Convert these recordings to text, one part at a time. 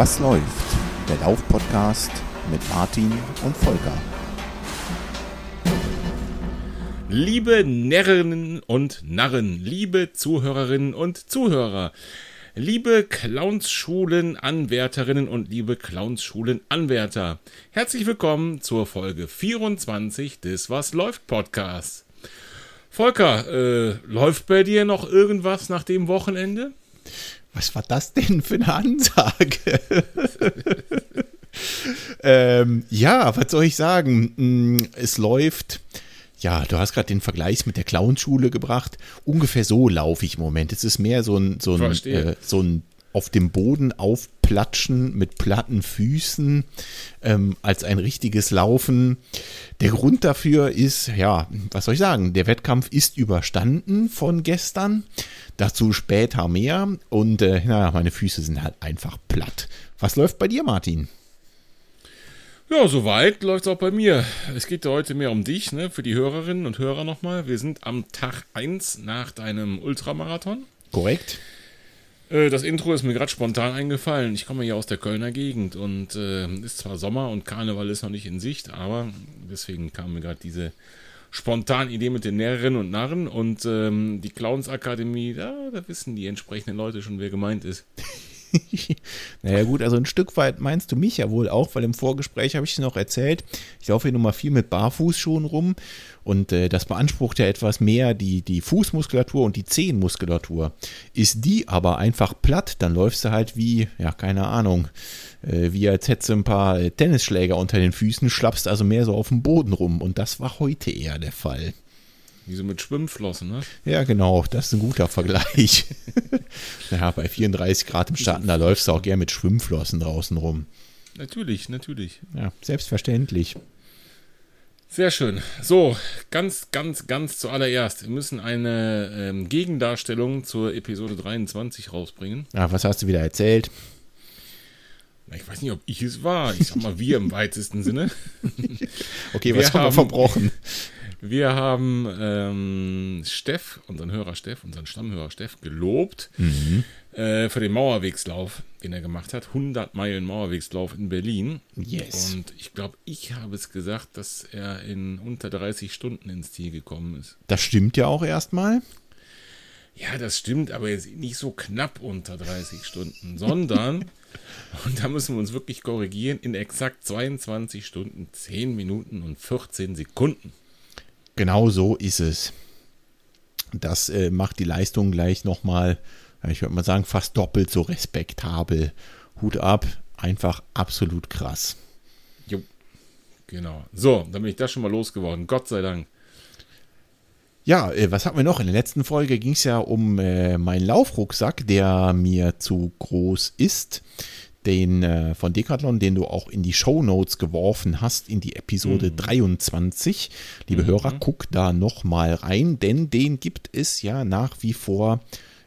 Was läuft? Der Lauf-Podcast mit Martin und Volker. Liebe Närrinnen und Narren, liebe Zuhörerinnen und Zuhörer, liebe Clownsschulen-Anwärterinnen und liebe Clownsschulen-Anwärter, herzlich willkommen zur Folge 24 des Was läuft Podcasts. Volker, äh, läuft bei dir noch irgendwas nach dem Wochenende? Was war das denn für eine Ansage? ähm, ja, was soll ich sagen? Mm, es läuft. Ja, du hast gerade den Vergleich mit der Clownschule gebracht. Ungefähr so laufe ich im Moment. Es ist mehr so ein, so ein, äh, so ein auf dem Boden aufplatschen mit platten Füßen ähm, als ein richtiges Laufen. Der Grund dafür ist, ja, was soll ich sagen, der Wettkampf ist überstanden von gestern. Dazu später mehr. Und äh, naja, meine Füße sind halt einfach platt. Was läuft bei dir, Martin? Ja, soweit läuft es auch bei mir. Es geht heute mehr um dich, ne? Für die Hörerinnen und Hörer nochmal. Wir sind am Tag 1 nach deinem Ultramarathon. Korrekt. Äh, das Intro ist mir gerade spontan eingefallen. Ich komme ja aus der Kölner Gegend und äh, ist zwar Sommer und Karneval ist noch nicht in Sicht, aber deswegen kam mir gerade diese spontane Idee mit den Nährerinnen und Narren und ähm, die Clowns-Akademie, da, da wissen die entsprechenden Leute schon, wer gemeint ist. naja gut, also ein Stück weit meinst du mich ja wohl auch, weil im Vorgespräch habe ich dir noch erzählt, ich laufe hier Nummer viel mit Barfußschuhen rum und äh, das beansprucht ja etwas mehr die, die Fußmuskulatur und die Zehenmuskulatur. Ist die aber einfach platt, dann läufst du halt wie, ja, keine Ahnung, äh, wie als hättest du ein paar Tennisschläger unter den Füßen, schlappst also mehr so auf dem Boden rum und das war heute eher der Fall. Wie so mit Schwimmflossen, ne? Ja, genau, das ist ein guter Vergleich. ja, bei 34 Grad im Starten, da läufst du auch gern mit Schwimmflossen draußen rum. Natürlich, natürlich. Ja, selbstverständlich. Sehr schön. So, ganz, ganz, ganz zuallererst. Wir müssen eine ähm, Gegendarstellung zur Episode 23 rausbringen. Ja, was hast du wieder erzählt? Ich weiß nicht, ob ich es war. Ich sag mal, wir im weitesten Sinne. okay, was wir haben wir verbrochen? Wir haben ähm, Steff, unseren Hörer Steff, unseren Stammhörer Steff, gelobt mhm. äh, für den Mauerwegslauf, den er gemacht hat. 100 Meilen Mauerwegslauf in Berlin. Yes. Und ich glaube, ich habe es gesagt, dass er in unter 30 Stunden ins Ziel gekommen ist. Das stimmt ja auch erstmal. Ja, das stimmt, aber jetzt nicht so knapp unter 30 Stunden, sondern, und da müssen wir uns wirklich korrigieren, in exakt 22 Stunden, 10 Minuten und 14 Sekunden. Genau so ist es. Das äh, macht die Leistung gleich nochmal, ich würde mal sagen, fast doppelt so respektabel. Hut ab, einfach absolut krass. Jo, genau. So, dann bin ich das schon mal losgeworden. Gott sei Dank. Ja, äh, was hatten wir noch? In der letzten Folge ging es ja um äh, meinen Laufrucksack, der mir zu groß ist den äh, von Decathlon, den du auch in die Show Notes geworfen hast, in die Episode mhm. 23. Liebe mhm. Hörer, guck da noch mal rein, denn den gibt es ja nach wie vor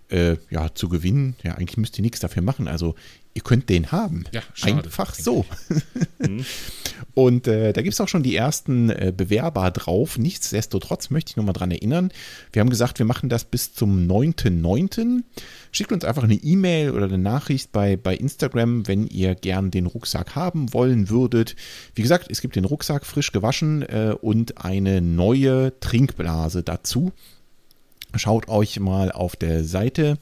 äh, ja, zu gewinnen. Ja, eigentlich müsst ihr nichts dafür machen. Also ihr könnt den haben. Ja, schade, Einfach so. mhm. Und äh, da gibt es auch schon die ersten äh, Bewerber drauf. Nichtsdestotrotz möchte ich nochmal dran erinnern. Wir haben gesagt, wir machen das bis zum 9.9. Schickt uns einfach eine E-Mail oder eine Nachricht bei, bei Instagram, wenn ihr gern den Rucksack haben wollen würdet. Wie gesagt, es gibt den Rucksack frisch gewaschen äh, und eine neue Trinkblase dazu. Schaut euch mal auf der Seite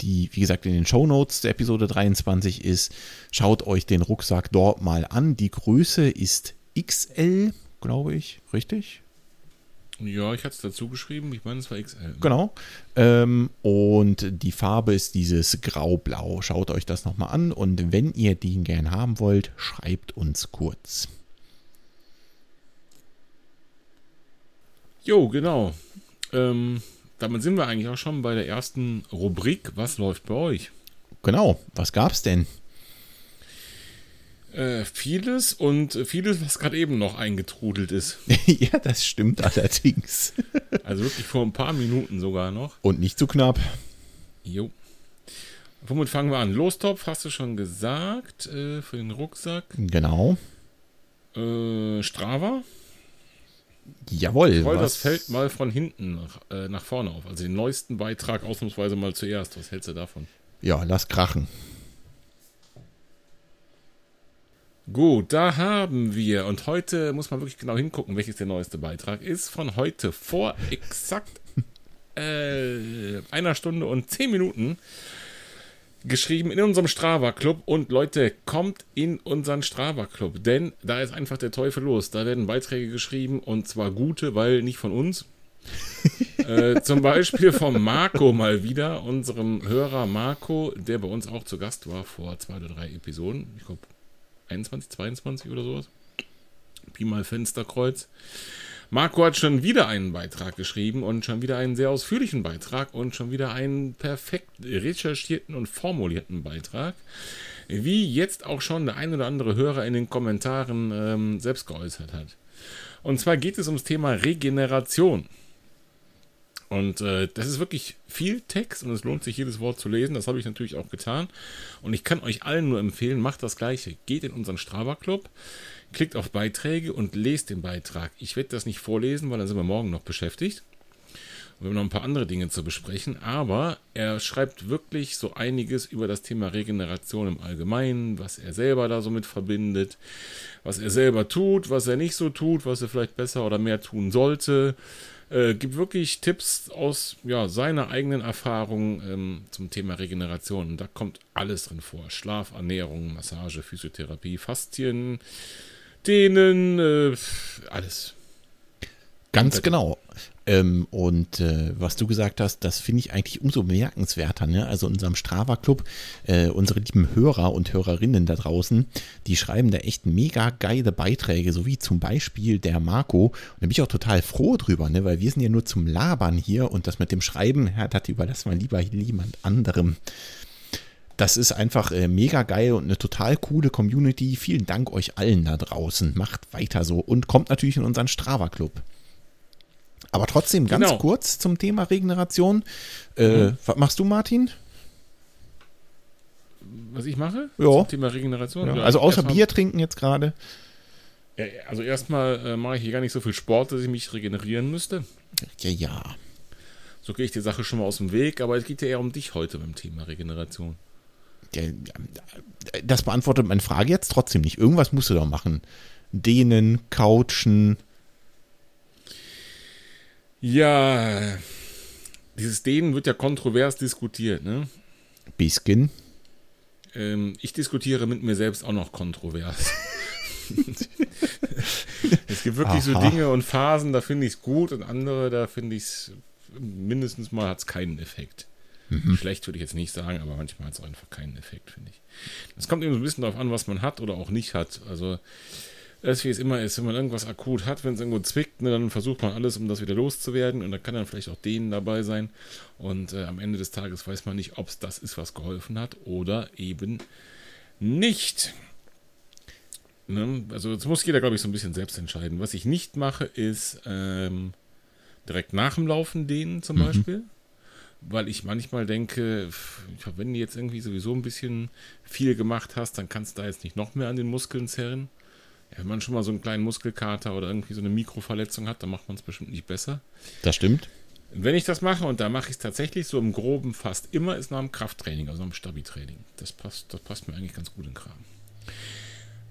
die, wie gesagt, in den Show Notes der Episode 23 ist. Schaut euch den Rucksack dort mal an. Die Größe ist XL, glaube ich, richtig? Ja, ich hatte es dazu geschrieben. Ich meine, es war XL. Genau. Ähm, und die Farbe ist dieses Grau-Blau. Schaut euch das nochmal an. Und wenn ihr den gern haben wollt, schreibt uns kurz. Jo, genau. Ähm, damit sind wir eigentlich auch schon bei der ersten Rubrik. Was läuft bei euch? Genau, was gab's denn? Äh, vieles und vieles, was gerade eben noch eingetrudelt ist. ja, das stimmt allerdings. also wirklich vor ein paar Minuten sogar noch. Und nicht zu knapp. Jo. Womit fangen wir an? Lostopf, hast du schon gesagt, äh, für den Rucksack. Genau. Äh, Strava. Jawohl. Ich roll das Feld mal von hinten nach, äh, nach vorne auf. Also den neuesten Beitrag ausnahmsweise mal zuerst. Was hältst du davon? Ja, lass krachen. Gut, da haben wir, und heute muss man wirklich genau hingucken, welches der neueste Beitrag ist, von heute vor exakt äh, einer Stunde und zehn Minuten geschrieben in unserem Strava Club und Leute, kommt in unseren Strava Club, denn da ist einfach der Teufel los. Da werden Beiträge geschrieben und zwar gute, weil nicht von uns. äh, zum Beispiel vom Marco mal wieder, unserem Hörer Marco, der bei uns auch zu Gast war vor zwei oder drei Episoden. Ich glaube 21, 22 oder sowas. Pi mal Fensterkreuz. Marco hat schon wieder einen Beitrag geschrieben und schon wieder einen sehr ausführlichen Beitrag und schon wieder einen perfekt recherchierten und formulierten Beitrag. Wie jetzt auch schon der ein oder andere Hörer in den Kommentaren ähm, selbst geäußert hat. Und zwar geht es ums Thema Regeneration. Und äh, das ist wirklich viel Text und es lohnt sich jedes Wort zu lesen. Das habe ich natürlich auch getan. Und ich kann euch allen nur empfehlen, macht das gleiche. Geht in unseren Strava Club, klickt auf Beiträge und lest den Beitrag. Ich werde das nicht vorlesen, weil dann sind wir morgen noch beschäftigt. Wir haben noch ein paar andere Dinge zu besprechen, aber er schreibt wirklich so einiges über das Thema Regeneration im Allgemeinen, was er selber da so mit verbindet, was er selber tut, was er nicht so tut, was er vielleicht besser oder mehr tun sollte. Äh, gibt wirklich Tipps aus ja, seiner eigenen Erfahrung ähm, zum Thema Regeneration. Und da kommt alles drin vor. Schlaf, Ernährung, Massage, Physiotherapie, Faszien, Dehnen, äh, alles. Ganz genau. Ähm, und äh, was du gesagt hast, das finde ich eigentlich umso bemerkenswerter. Ne? Also in unserem Strava-Club, äh, unsere lieben Hörer und Hörerinnen da draußen, die schreiben da echt mega geile Beiträge, so wie zum Beispiel der Marco. Und da bin ich auch total froh drüber, ne? weil wir sind ja nur zum Labern hier und das mit dem Schreiben, ja, das überlassen wir lieber jemand anderem. Das ist einfach äh, mega geil und eine total coole Community. Vielen Dank euch allen da draußen. Macht weiter so und kommt natürlich in unseren Strava-Club. Aber trotzdem ganz genau. kurz zum Thema Regeneration. Äh, mhm. Was machst du, Martin? Was ich mache? Ja. Zum Thema Regeneration? Ja. Also außer Bier trinken jetzt gerade. Ja, also erstmal äh, mache ich hier gar nicht so viel Sport, dass ich mich regenerieren müsste. Ja, ja. So gehe ich die Sache schon mal aus dem Weg, aber es geht ja eher um dich heute beim Thema Regeneration. Ja, das beantwortet meine Frage jetzt trotzdem nicht. Irgendwas musst du doch machen. Dehnen, couchen, ja, dieses Dehnen wird ja kontrovers diskutiert, ne? Bisschen. Ähm, ich diskutiere mit mir selbst auch noch kontrovers. es gibt wirklich Aha. so Dinge und Phasen, da finde ich es gut und andere, da finde ich es mindestens mal hat es keinen Effekt. Mhm. Schlecht würde ich jetzt nicht sagen, aber manchmal hat es einfach keinen Effekt, finde ich. Es kommt eben so ein bisschen darauf an, was man hat oder auch nicht hat. Also das, wie es immer ist, wenn man irgendwas akut hat, wenn es irgendwo zwickt, ne, dann versucht man alles, um das wieder loszuwerden. Und da kann dann vielleicht auch denen dabei sein. Und äh, am Ende des Tages weiß man nicht, ob es das ist, was geholfen hat oder eben nicht. Ne? Also, das muss jeder, glaube ich, so ein bisschen selbst entscheiden. Was ich nicht mache, ist ähm, direkt nach dem Laufen dehnen zum mhm. Beispiel. Weil ich manchmal denke, wenn du jetzt irgendwie sowieso ein bisschen viel gemacht hast, dann kannst du da jetzt nicht noch mehr an den Muskeln zerren. Ja, wenn man schon mal so einen kleinen Muskelkater oder irgendwie so eine Mikroverletzung hat, dann macht man es bestimmt nicht besser. Das stimmt. Wenn ich das mache, und da mache ich es tatsächlich so im Groben fast immer, ist nach dem Krafttraining, also nach dem Stabi-Training. Das passt, das passt mir eigentlich ganz gut in den Kram.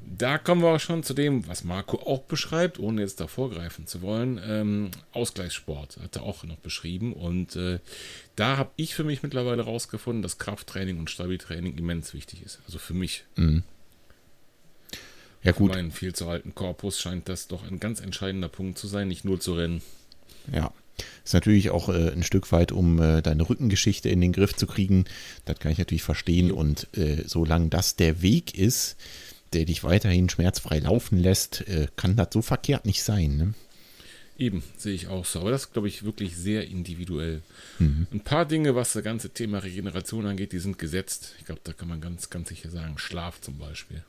Da kommen wir auch schon zu dem, was Marco auch beschreibt, ohne jetzt da vorgreifen zu wollen. Ähm, Ausgleichssport hat er auch noch beschrieben. Und äh, da habe ich für mich mittlerweile rausgefunden, dass Krafttraining und Stabi-Training immens wichtig ist. Also für mich. Mhm. Ja, gut. Für meinen viel zu alten Korpus scheint das doch ein ganz entscheidender Punkt zu sein, nicht nur zu rennen. Ja. Ist natürlich auch äh, ein Stück weit, um äh, deine Rückengeschichte in den Griff zu kriegen. Das kann ich natürlich verstehen. Und äh, solange das der Weg ist, der dich weiterhin schmerzfrei laufen lässt, äh, kann das so verkehrt nicht sein. Ne? Eben, sehe ich auch so. Aber das ist, glaube ich, wirklich sehr individuell. Mhm. Ein paar Dinge, was das ganze Thema Regeneration angeht, die sind gesetzt. Ich glaube, da kann man ganz, ganz sicher sagen, Schlaf zum Beispiel.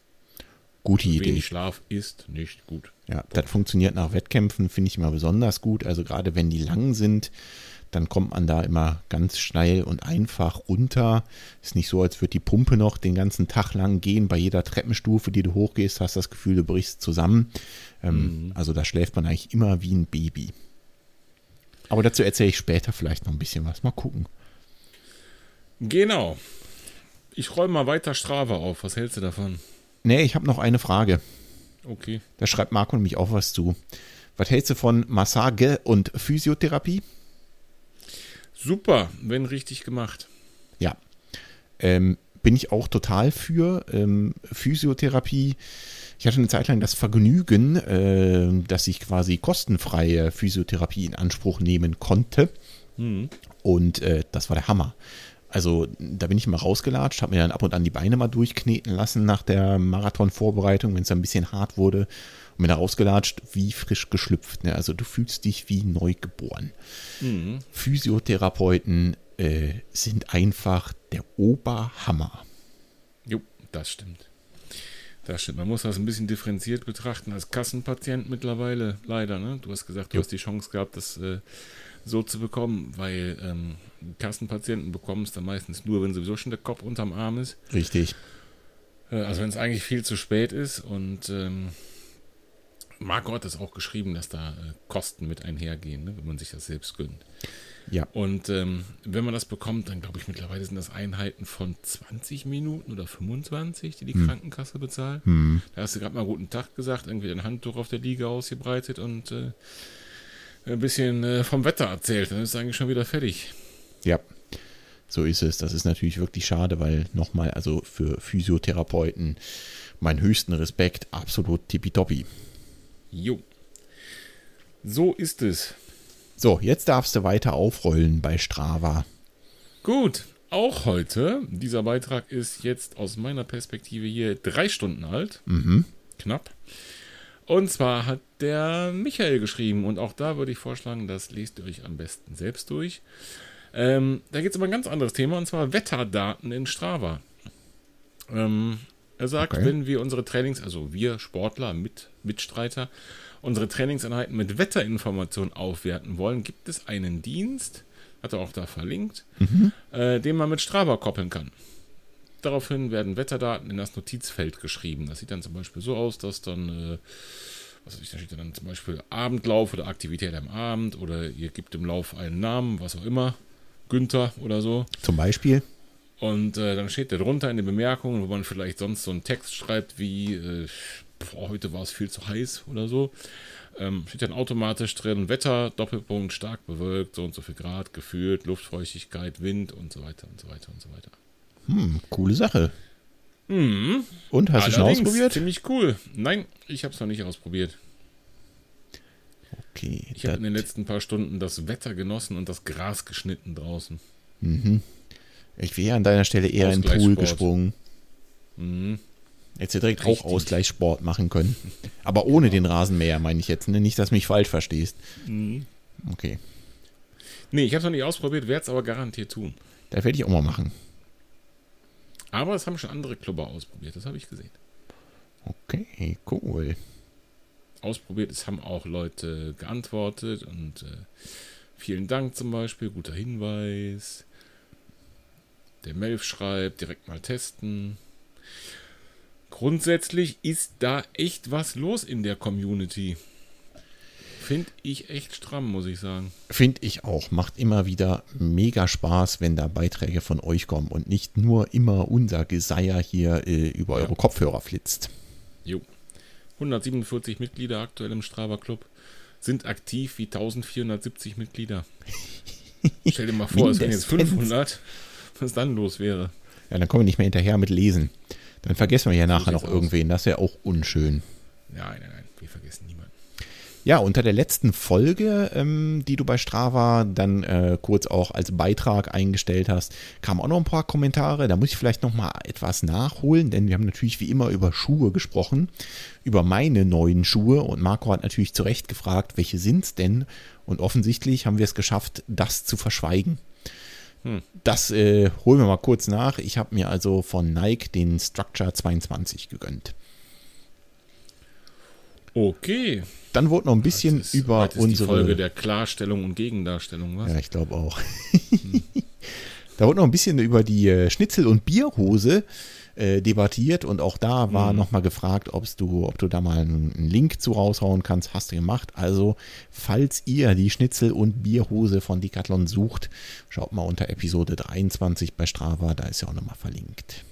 Gute Idee. Wenig Schlaf ist nicht gut. Ja, das funktioniert nach Wettkämpfen, finde ich immer besonders gut. Also gerade wenn die lang sind, dann kommt man da immer ganz schnell und einfach runter. Ist nicht so, als würde die Pumpe noch den ganzen Tag lang gehen. Bei jeder Treppenstufe, die du hochgehst, hast du das Gefühl, du brichst zusammen. Ähm, mhm. Also da schläft man eigentlich immer wie ein Baby. Aber dazu erzähle ich später vielleicht noch ein bisschen was. Mal gucken. Genau. Ich räume mal weiter Strava auf. Was hältst du davon? Nee, ich habe noch eine Frage. Okay. Da schreibt Marco nämlich auch was zu. Was hältst du von Massage und Physiotherapie? Super, wenn richtig gemacht. Ja. Ähm, bin ich auch total für. Ähm, Physiotherapie. Ich hatte eine Zeit lang das Vergnügen, äh, dass ich quasi kostenfreie Physiotherapie in Anspruch nehmen konnte. Hm. Und äh, das war der Hammer. Also da bin ich mal rausgelatscht, habe mir dann ab und an die Beine mal durchkneten lassen nach der Marathonvorbereitung, wenn es ein bisschen hart wurde. Bin da rausgelatscht, wie frisch geschlüpft. Ne? Also du fühlst dich wie neu geboren. Mhm. Physiotherapeuten äh, sind einfach der Oberhammer. Jo, das stimmt. Das stimmt. Man muss das ein bisschen differenziert betrachten als Kassenpatient mittlerweile, leider. Ne? Du hast gesagt, du Jo. hast die Chance gehabt, das äh, so zu bekommen, weil ähm, Kassenpatienten bekommen es dann meistens nur, wenn sowieso schon der Kopf unterm Arm ist. Richtig. Äh, Also wenn es eigentlich viel zu spät ist und ähm, Marco hat das auch geschrieben, dass da äh, Kosten mit einhergehen, ne, wenn man sich das selbst gönnt. Ja. Und ähm, wenn man das bekommt, dann glaube ich mittlerweile sind das Einheiten von 20 Minuten oder 25, die die Krankenkasse bezahlt. Hm. Da hast du gerade mal guten Tag gesagt, irgendwie ein Handtuch auf der Liege ausgebreitet und äh, ein bisschen äh, vom Wetter erzählt. Dann ist es eigentlich schon wieder fertig. Ja, so ist es. Das ist natürlich wirklich schade, weil nochmal, also für Physiotherapeuten meinen höchsten Respekt, absolut tippitoppi. Jo. So ist es. So, jetzt darfst du weiter aufrollen bei Strava. Gut, auch heute. Dieser Beitrag ist jetzt aus meiner Perspektive hier drei Stunden alt. Mhm. Knapp. Und zwar hat der Michael geschrieben. Und auch da würde ich vorschlagen, das lest ihr euch am besten selbst durch. Ähm, da geht es um ein ganz anderes Thema, und zwar Wetterdaten in Strava. Ähm, er sagt, Okay. wenn wir unsere Trainings, also wir Sportler, mit, Mitstreiter, unsere Trainingseinheiten mit Wetterinformationen aufwerten wollen, gibt es einen Dienst, hat er auch da verlinkt, äh, den man mit Strava koppeln kann. Daraufhin werden Wetterdaten in das Notizfeld geschrieben. Das sieht dann zum Beispiel so aus, dass dann, äh, was weiß ich, da steht dann zum Beispiel Abendlauf oder Aktivität am Abend oder ihr gebt dem Lauf einen Namen, was auch immer, Günther oder so. Zum Beispiel. Und äh, dann steht da drunter in den Bemerkungen, wo man vielleicht sonst so einen Text schreibt wie, äh, boah, heute war es viel zu heiß oder so. Ähm, steht dann automatisch drin, Wetter, Doppelpunkt, stark bewölkt, so und so viel Grad, gefühlt, Luftfeuchtigkeit, Wind und so weiter und so weiter und so weiter. Hm, coole Sache. Mhm. Und, hast du schon ausprobiert? Ziemlich cool. Nein, ich habe es noch nicht ausprobiert. Okay. Ich habe in den letzten paar Stunden das Wetter genossen und das Gras geschnitten draußen. mhm. Ich wäre an deiner Stelle eher in den Pool gesprungen. Mhm. Hättest du direkt Richtig. auch Ausgleichssport machen können. Aber ohne den Rasenmäher, meine ich jetzt. Ne? Nicht, dass du mich falsch verstehst. Mhm. Okay. Nee, ich habe es noch nicht ausprobiert, werde es aber garantiert tun. Das werde ich auch mal machen. Aber es haben schon andere Clubber ausprobiert, das habe ich gesehen. Okay, cool. Ausprobiert, es haben auch Leute geantwortet und äh, vielen Dank zum Beispiel, guter Hinweis. Der Melf schreibt, direkt mal testen. Grundsätzlich ist da echt was los in der Community. Finde ich echt stramm, muss ich sagen. Finde ich auch. Macht immer wieder mega Spaß, wenn da Beiträge von euch kommen und nicht nur immer unser Geseier hier äh, über eure Kopfhörer flitzt. Jo. 147 Mitglieder aktuell im Strava Club sind aktiv wie 1470 Mitglieder. Stell dir mal vor, es wären jetzt Mindestens. 500, was dann los wäre. Ja, dann kommen wir nicht mehr hinterher mit Lesen. Dann vergessen wir ja nachher noch irgendwen. Das wäre auch unschön. Nein, nein, nein, wir vergessen niemanden. Ja, unter der letzten Folge, ähm, die du bei Strava dann äh, kurz auch als Beitrag eingestellt hast, kamen auch noch ein paar Kommentare. Da muss ich vielleicht noch mal etwas nachholen, denn wir haben natürlich wie immer über Schuhe gesprochen, über meine neuen Schuhe und Marco hat natürlich zu Recht gefragt, welche sind's denn? Und offensichtlich haben wir es geschafft, das zu verschweigen. Hm. Das äh, holen wir mal kurz nach. Ich habe mir also von Nike den Structure 22 gegönnt. Okay. Dann wurde noch ein bisschen ist, über unsere die Folge der Klarstellung und Gegendarstellung, was? Ja, ich glaube auch. da wurde noch ein bisschen über die äh, Schnitzel- und Bierhose äh, debattiert und auch da war Mhm. noch mal gefragt, ob's du, ob du da mal einen, einen Link zu raushauen kannst. Hast du gemacht. Also, falls ihr die Schnitzel- und Bierhose von Decathlon sucht, schaut mal unter Episode 23 bei Strava, da ist ja auch noch mal verlinkt.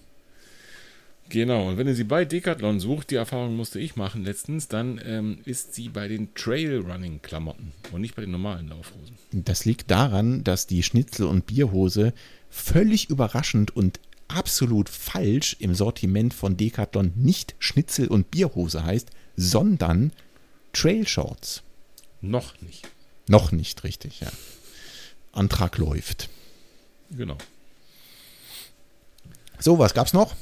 Genau, und wenn ihr sie bei Decathlon sucht, die Erfahrung musste ich machen letztens, dann ähm, ist sie bei den Trailrunning-Klamotten und nicht bei den normalen Laufhosen. Das liegt daran, dass die Schnitzel- und Bierhose völlig überraschend und absolut falsch im Sortiment von Decathlon nicht Schnitzel- und Bierhose heißt, sondern Trail Shorts. Noch nicht. Noch nicht richtig, ja. Antrag läuft. Genau. So, was gab's noch?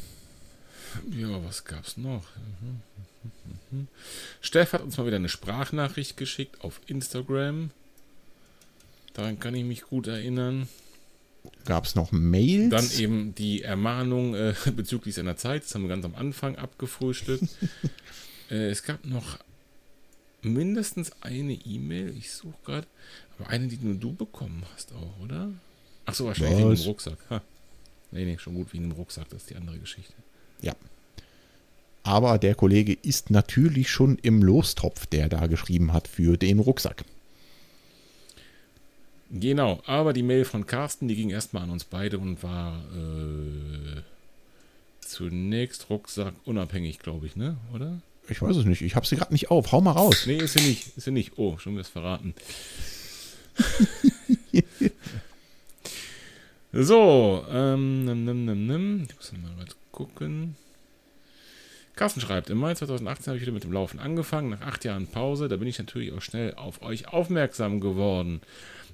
Ja, was gab's noch? Steff hat uns mal wieder eine Sprachnachricht geschickt auf Instagram. Daran kann ich mich gut erinnern. Gab's noch Mails? Dann eben die Ermahnung äh, bezüglich seiner Zeit. Das haben wir ganz am Anfang abgefrühstückt. äh, es gab noch mindestens eine E-Mail. Ich suche gerade. Aber eine, die nur du bekommen hast auch, oder? Ach so, wahrscheinlich wegen Was? dem Rucksack. Ha. Nee, nee, schon gut wegen dem Rucksack. Das ist die andere Geschichte. Ja. Aber der Kollege ist natürlich schon im Lostopf, der da geschrieben hat für den Rucksack. Genau, aber die Mail von Carsten, die ging erstmal an uns beide und war äh, zunächst Rucksack unabhängig, glaube ich, ne? Oder? Ich weiß es nicht. Ich habe sie gerade nicht auf. Hau mal raus. Nee, ist sie nicht. Ist sie nicht. Oh, schon wieder verraten. so, ähm, nimm, nimm, nimm, nimm. Ich muss mal was gucken. Carsten schreibt, im Mai 2018 habe ich wieder mit dem Laufen angefangen, nach acht Jahren Pause. Da bin ich natürlich auch schnell auf euch aufmerksam geworden.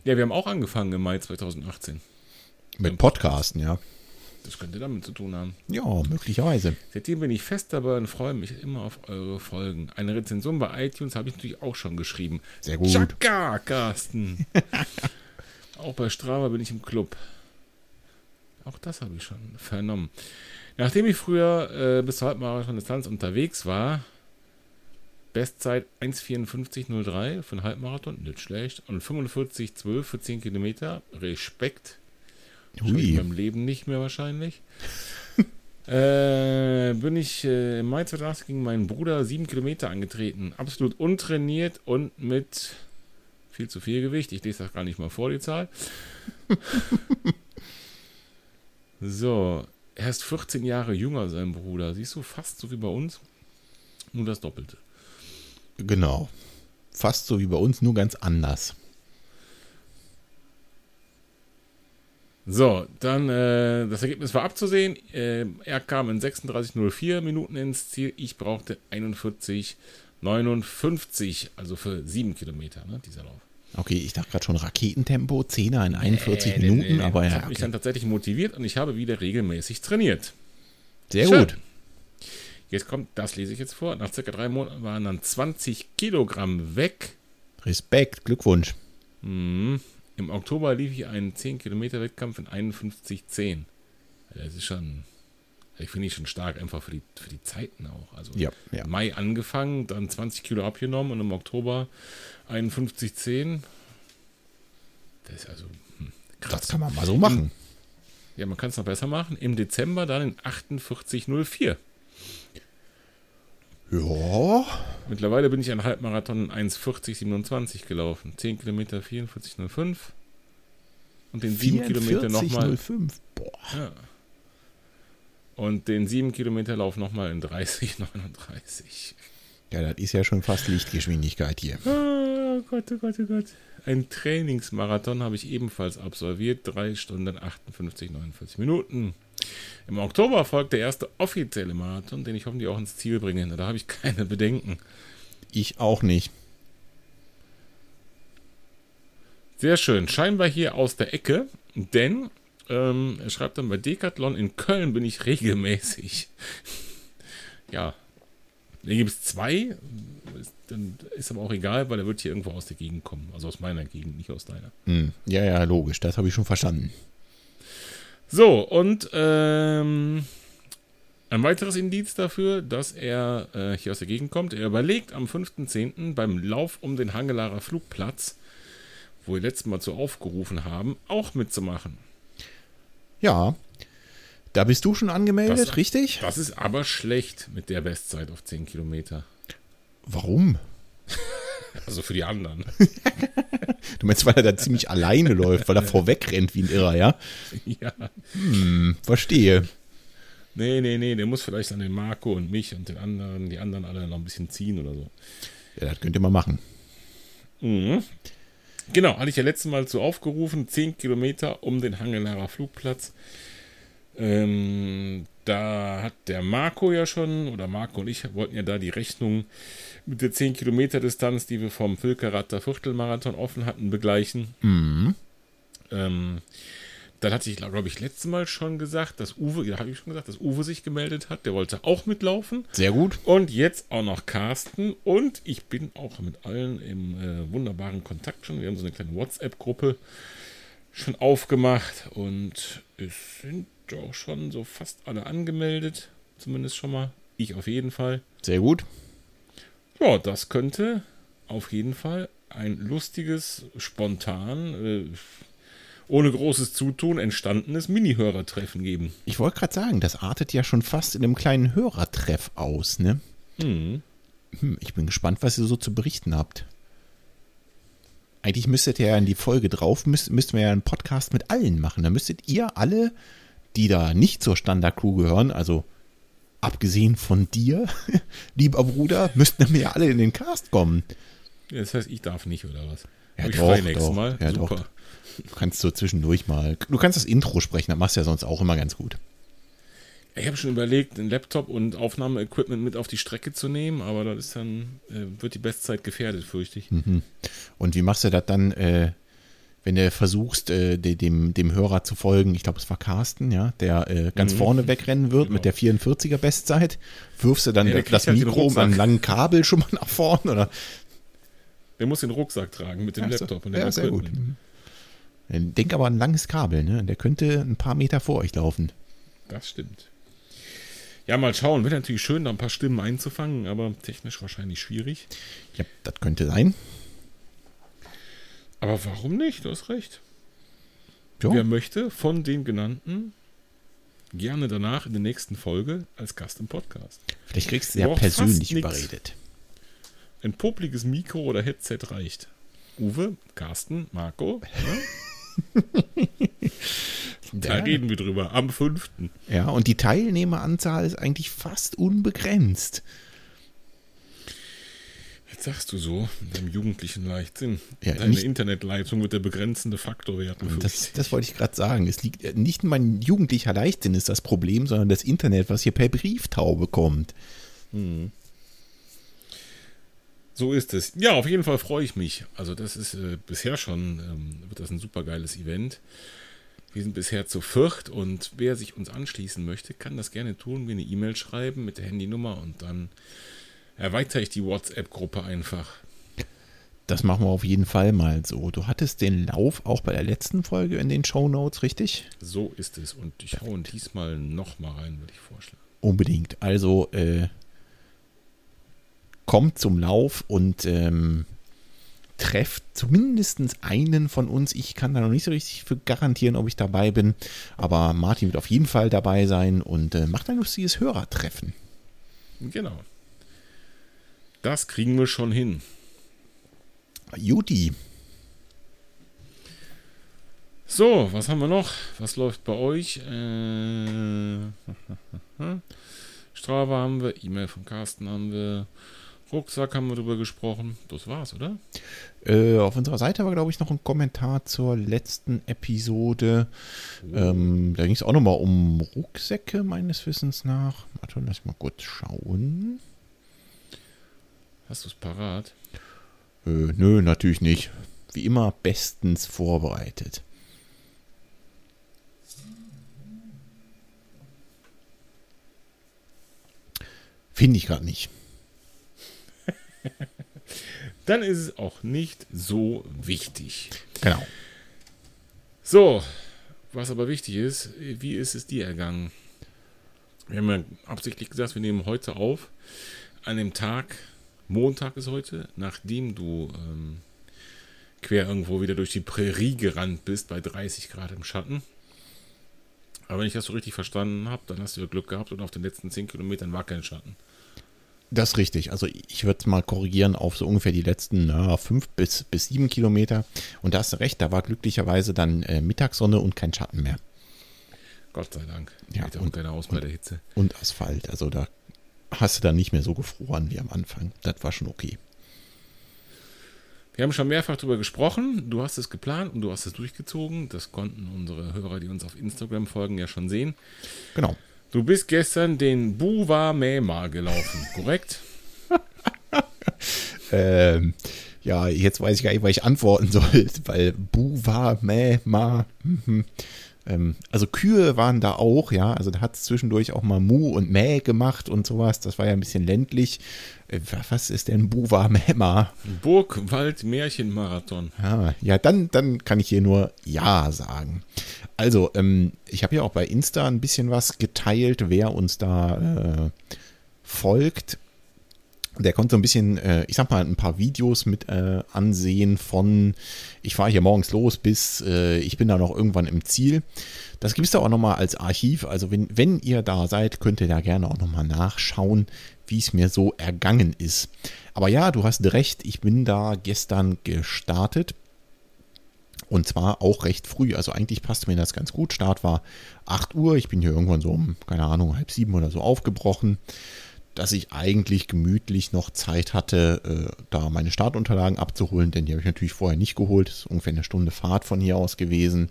Ja, wir haben auch angefangen im Mai 2018. Mit Podcasten, ja. Das könnte damit zu tun haben. Ja, möglicherweise. Seitdem bin ich fest dabei und freue mich immer auf eure Folgen. Eine Rezension bei iTunes habe ich natürlich auch schon geschrieben. Sehr gut. Chaka, Carsten. auch bei Strava bin ich im Club. Auch das habe ich schon vernommen. Nachdem ich früher äh, bis zur Halbmarathon-Distanz unterwegs war, Bestzeit 1,54,03 für einen Halbmarathon, nicht schlecht. Und 45,12 für 10 Kilometer, Respekt. Hui. meinem Leben nicht mehr wahrscheinlich. äh, bin ich äh, im Mai 2008 gegen meinen Bruder 7 Kilometer angetreten. Absolut untrainiert und mit viel zu viel Gewicht. Ich lese das gar nicht mal vor, die Zahl. so, er ist 14 Jahre jünger, sein Bruder. Siehst du, fast so wie bei uns. Nur das Doppelte. Genau. Fast so wie bei uns, nur ganz anders. So, dann äh, das Ergebnis war abzusehen. Äh, er kam in 36,04 Minuten ins Ziel. Ich brauchte 41,59, also für 7 Kilometer, ne, dieser Lauf. Okay, ich dachte gerade schon Raketentempo, 10er in 41 Nee, nee, Minuten, aber Ich ja, habe mich okay. dann tatsächlich motiviert und ich habe wieder regelmäßig trainiert. sehr Schön. gut. Jetzt kommt, das lese ich jetzt vor. Nach circa drei Monaten waren dann 20 Kilogramm weg. Respekt, Glückwunsch. Mhm. Im Oktober lief ich einen 10 Kilometer Wettkampf in 51,10. Das ist schon, ich finde ich schon stark, einfach für die, für die Zeiten auch. Also Ja, ja. Mai angefangen, dann 20 Kilo abgenommen und im Oktober 51,10. Das ist also hm, krass. Das kann man mal so machen. Ja, man kann es noch besser machen. Im Dezember dann in 48,04. Ja, Mittlerweile bin ich einen Halbmarathon in 1,40,27 gelaufen. 10 Kilometer 44,05. Und den 7 Kilometer nochmal. 44,05. Boah. Ja. Und den 7 Kilometer Lauf nochmal in 30,39. Ja, das ist ja schon fast Lichtgeschwindigkeit hier. Oh Gott, oh Gott, oh Gott. Ein Trainingsmarathon habe ich ebenfalls absolviert. 3 Stunden 58, 49 Minuten. Im Oktober folgt der erste offizielle Marathon, den ich hoffentlich auch ins Ziel bringe. Da habe ich keine Bedenken. Ich auch nicht. Sehr schön. Scheinbar hier aus der Ecke, denn ähm, er schreibt dann bei Decathlon in Köln bin ich regelmäßig. ja. Hier gibt es zwei. Ist, dann ist aber auch egal, weil er wird hier irgendwo aus der Gegend kommen. Also aus meiner Gegend, nicht aus deiner. Hm. Ja, ja, logisch. Das habe ich schon verstanden. So, und ähm, ein weiteres Indiz dafür, dass er äh, hier aus der Gegend kommt. Er überlegt am 5.10. beim Lauf um den Hangelarer Flugplatz, wo wir letztes Mal zu aufgerufen haben, auch mitzumachen. Ja. Da bist du schon angemeldet, Das- richtig? Das ist aber schlecht mit der Bestzeit auf 10 Kilometer. Warum? Also für die anderen. Du meinst, weil er da ziemlich alleine läuft, weil er vorweg rennt wie ein Irrer, ja? ja. Hm, verstehe. Nee, nee, nee, der muss vielleicht an den Marco und mich und den anderen, die anderen alle noch ein bisschen ziehen oder so. Ja, das könnt ihr mal machen. Mhm. Genau, hatte ich ja letztes Mal so aufgerufen, 10 Kilometer um den Hangelarer Flugplatz. Ähm, da hat der Marco ja schon, oder Marco und ich wollten ja da die Rechnung mit der 10 Kilometer Distanz, die wir vom Völkeratter Viertelmarathon offen hatten, begleichen. Mhm. Ähm, dann hatte ich, glaube ich, letztes Mal schon gesagt, dass Uwe, ja, habe ich schon gesagt, dass Uwe sich gemeldet hat. Der wollte auch mitlaufen. Sehr gut. Und jetzt auch noch Carsten. Und ich bin auch mit allen im äh, wunderbaren Kontakt schon. Wir haben so eine kleine WhatsApp-Gruppe schon aufgemacht. Und es sind auch schon so fast alle angemeldet. Zumindest schon mal. Ich auf jeden Fall. Sehr gut. Ja, das könnte auf jeden Fall ein lustiges, spontan, äh, ohne großes Zutun entstandenes Mini-Hörertreffen geben. Ich wollte gerade sagen, das artet ja schon fast in einem kleinen Hörertreff aus, ne? Mhm. Hm, ich bin gespannt, was ihr so zu berichten habt. Eigentlich müsstet ihr ja in die Folge drauf, müsst, müssten wir ja einen Podcast mit allen machen. Da müsstet ihr alle, die da nicht zur Standard-Crew gehören, also abgesehen von dir, lieber Bruder, müssten wir ja alle in den Cast kommen. Ja, das heißt, ich darf nicht, oder was? Ja, ich doch, nächstes doch. Mal. Ja, Super. doch. Du kannst so zwischendurch mal. Du kannst das Intro sprechen, das machst du ja sonst auch immer ganz gut. Ich habe schon überlegt, einen Laptop und Aufnahmeequipment mit auf die Strecke zu nehmen, aber das ist dann, äh, wird die Bestzeit gefährdet, fürchte ich. Mhm. Und wie machst du das dann, äh, wenn du versuchst, äh, de- dem, dem Hörer zu folgen? Ich glaube, es war Carsten, ja, der äh, ganz Mhm. vorne wegrennen wird Genau. mit der 44er Bestzeit. Wirfst du dann Ja, das halt Mikro mit einem langen Kabel schon mal nach vorne? Oder? Der muss den Rucksack tragen mit dem Ja. Laptop und ja, sehr gut. Mhm. Denk aber an ein langes Kabel, ne? Der könnte ein paar Meter vor euch laufen. Das stimmt. Ja, mal schauen. Wäre natürlich schön, da ein paar Stimmen einzufangen, aber technisch wahrscheinlich schwierig. Ja, das könnte sein. Aber warum nicht? Du hast recht. Ja. Wer möchte von den genannten gerne danach in der nächsten Folge als Gast im Podcast. Vielleicht kriegst du ja persönlich überredet. Ein popliges Mikro oder Headset reicht. Uwe, Carsten, Marco. Ne? Da Ja. reden wir drüber. Am 5. Ja, und die Teilnehmeranzahl ist eigentlich fast unbegrenzt. Jetzt sagst du so, mit deinem jugendlichen Leichtsinn. Ja, Deine nicht- Internetleitung wird der begrenzende Faktor werden. Das, das wollte ich gerade sagen. Es liegt äh, nicht mein jugendlicher Leichtsinn ist das Problem, sondern das Internet, was hier per Brieftaube kommt. So ist es. Ja, auf jeden Fall freue ich mich. Also das ist äh, bisher schon, ähm, wird das ein super geiles Event. Wir sind bisher zu viert und wer sich uns anschließen möchte, kann das gerne tun, mir eine E-Mail schreiben mit der Handynummer und dann erweitere ich die WhatsApp-Gruppe einfach. Das machen wir auf jeden Fall mal so. Du hattest den Lauf auch bei der letzten Folge in den Show Notes, richtig? So ist es. Und ich hau diesmal nochmal rein, würde ich vorschlagen. Unbedingt. Also äh, kommt zum Lauf und ähm, trefft zumindest einen von uns. Ich kann da noch nicht so richtig für garantieren, ob ich dabei bin, aber Martin wird auf jeden Fall dabei sein und äh, macht ein lustiges Hörertreffen. Genau. Das kriegen wir schon hin. Juti, So, was haben wir noch? Was läuft bei euch? Äh, Strava haben wir, E-Mail von Carsten haben wir, Rucksack haben wir drüber gesprochen. Das war's, oder? Äh, auf unserer Seite war, glaube ich, noch ein Kommentar zur letzten Episode. Ähm, da ging es auch nochmal um Rucksäcke, meines Wissens nach. Warte, lass mal kurz schauen. Hast du es parat? Äh, nö, natürlich nicht. Wie immer bestens vorbereitet. Finde ich gerade nicht. Dann ist es auch nicht so wichtig. Genau. So, was aber wichtig ist, wie ist es dir ergangen? Wir haben ja absichtlich gesagt, wir nehmen heute auf, an dem Tag, Montag ist heute, nachdem du ähm, quer irgendwo wieder durch die Prärie gerannt bist, bei 30 Grad im Schatten. Aber wenn ich das so richtig verstanden habe, dann hast du ja Glück gehabt und auf den letzten 10 Kilometern war kein Schatten. Das ist richtig. Also ich würde es mal korrigieren auf so ungefähr die letzten na, fünf bis, bis sieben Kilometer. Und da hast du recht, da war glücklicherweise dann äh, Mittagssonne und kein Schatten mehr. Gott sei Dank. Ja, und- keiner aus bei der Hitze. Und Asphalt. Also da hast du dann nicht mehr so gefroren wie am Anfang. Das war schon okay. Wir haben schon mehrfach darüber gesprochen. Du hast es geplant und du hast es durchgezogen. Das konnten unsere Hörer, die uns auf Instagram folgen, ja schon sehen. Genau. Du bist gestern den Buwa Mema gelaufen, korrekt? Ähm, ja, jetzt weiß ich gar nicht, was ich antworten soll, weil Buwa, Mäh, Ma. mhm. Ähm, also Kühe waren da auch, ja. Also da hat es zwischendurch auch mal Mu und Mäh gemacht und sowas. Das war ja ein bisschen ländlich. Äh, was ist denn Buwa, Mäh, Ma? Burgwald Märchenmarathon. Ja, ja dann, dann kann ich hier nur Ja sagen. Also, ähm, ich habe ja auch bei Insta ein bisschen was geteilt, wer uns da äh, folgt. Der konnte so ein bisschen, äh, ich sag mal, ein paar Videos mit äh, ansehen von, ich fahre hier morgens los bis äh, ich bin da noch irgendwann im Ziel. Das gibt es da auch nochmal als Archiv. Also wenn, wenn ihr da seid, könnt ihr da gerne auch nochmal nachschauen, wie es mir so ergangen ist. Aber ja, du hast recht, ich bin da gestern gestartet. Und zwar auch recht früh. Also eigentlich passt mir das ganz gut. Start war 8 Uhr. Ich bin hier irgendwann so um, keine Ahnung, halb sieben oder so aufgebrochen. Dass ich eigentlich gemütlich noch Zeit hatte, äh, da meine Startunterlagen abzuholen, denn die habe ich natürlich vorher nicht geholt. Das ist ungefähr eine Stunde Fahrt von hier aus gewesen.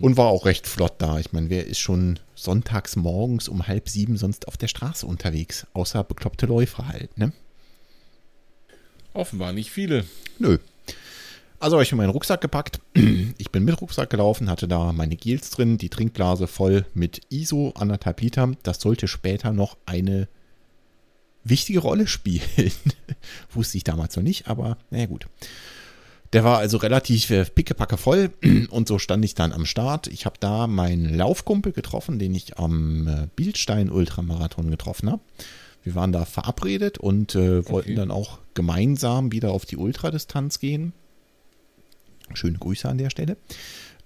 Und war auch recht flott da. Ich meine, wer ist schon sonntags morgens um halb sieben sonst auf der Straße unterwegs? Außer bekloppte Läufer halt, ne? Offenbar nicht viele. Nö. Also habe ich mir meinen Rucksack gepackt. Ich bin mit Rucksack gelaufen, hatte da meine Gels drin, die Trinkblase voll mit ISO, anderthalb Liter. Das sollte später noch eine wichtige Rolle spielen. Wusste ich damals noch nicht, aber naja gut. Der war also relativ äh, pickepacke voll und so stand ich dann am Start. Ich habe da meinen Laufkumpel getroffen, den ich am äh, Bildstein Ultramarathon getroffen habe. Wir waren da verabredet und äh, wollten Okay. dann auch gemeinsam wieder auf die Ultradistanz gehen. Schöne Grüße an der Stelle.